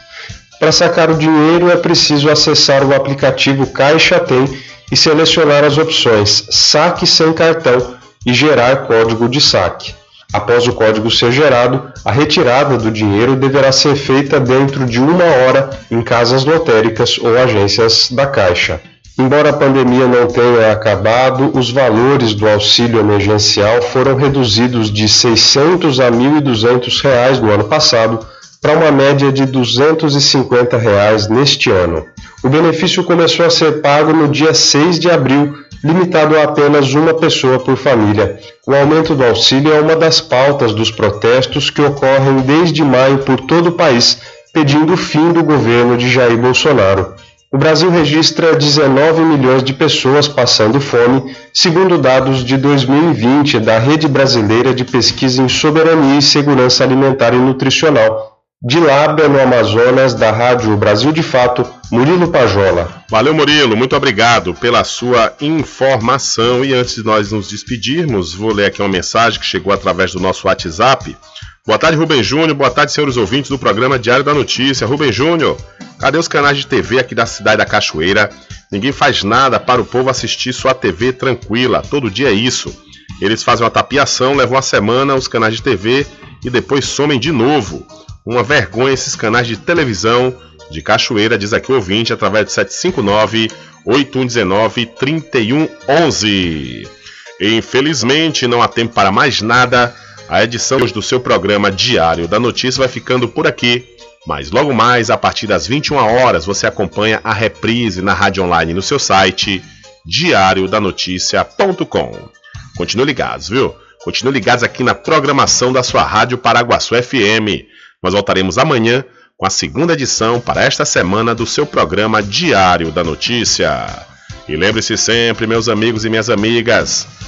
Para sacar o dinheiro é preciso acessar o aplicativo Caixa Tem e selecionar as opções Saque sem cartão e Gerar código de saque. Após o código ser gerado, a retirada do dinheiro deverá ser feita dentro de uma hora em casas lotéricas ou agências da Caixa. Embora a pandemia não tenha acabado, os valores do auxílio emergencial foram reduzidos de R$ 600 a 1.200 reais no ano passado para uma média de 250 reais neste ano. O benefício começou a ser pago no dia 6 de abril, limitado a apenas uma pessoa por família. O aumento do auxílio é uma das pautas dos protestos que ocorrem desde maio por todo o país, pedindo o fim do governo de Jair Bolsonaro. O Brasil registra 19 milhões de pessoas passando fome, segundo dados de 2020 da Rede Brasileira de Pesquisa em Soberania e Segurança Alimentar e Nutricional. De Lábia, no Amazonas, da Rádio Brasil de Fato, Murilo Pajola. Valeu, Murilo, muito obrigado pela sua informação. E antes de nós nos despedirmos, vou ler aqui uma mensagem que chegou através do nosso WhatsApp. Boa tarde, Rubem Júnior. Boa tarde, senhores ouvintes do programa Diário da Notícia. Rubem Júnior, cadê os canais de TV aqui da cidade da Cachoeira? Ninguém faz nada para o povo assistir sua TV tranquila. Todo dia é isso. Eles fazem uma tapiação, levam uma semana os canais de TV e depois somem de novo. Uma vergonha esses canais de televisão de Cachoeira, diz aqui o ouvinte, através de 759 8119 3111. Infelizmente, não há tempo para mais nada. A edição do seu programa Diário da Notícia vai ficando por aqui. Mas logo mais, a partir das 21 horas, você acompanha a reprise na rádio online no seu site diariodanoticia.com. Continue ligados, viu? Continue ligados aqui na programação da sua rádio Paraguaçu FM. Nós voltaremos amanhã com a segunda edição para esta semana do seu programa Diário da Notícia. E lembre-se sempre, meus amigos e minhas amigas,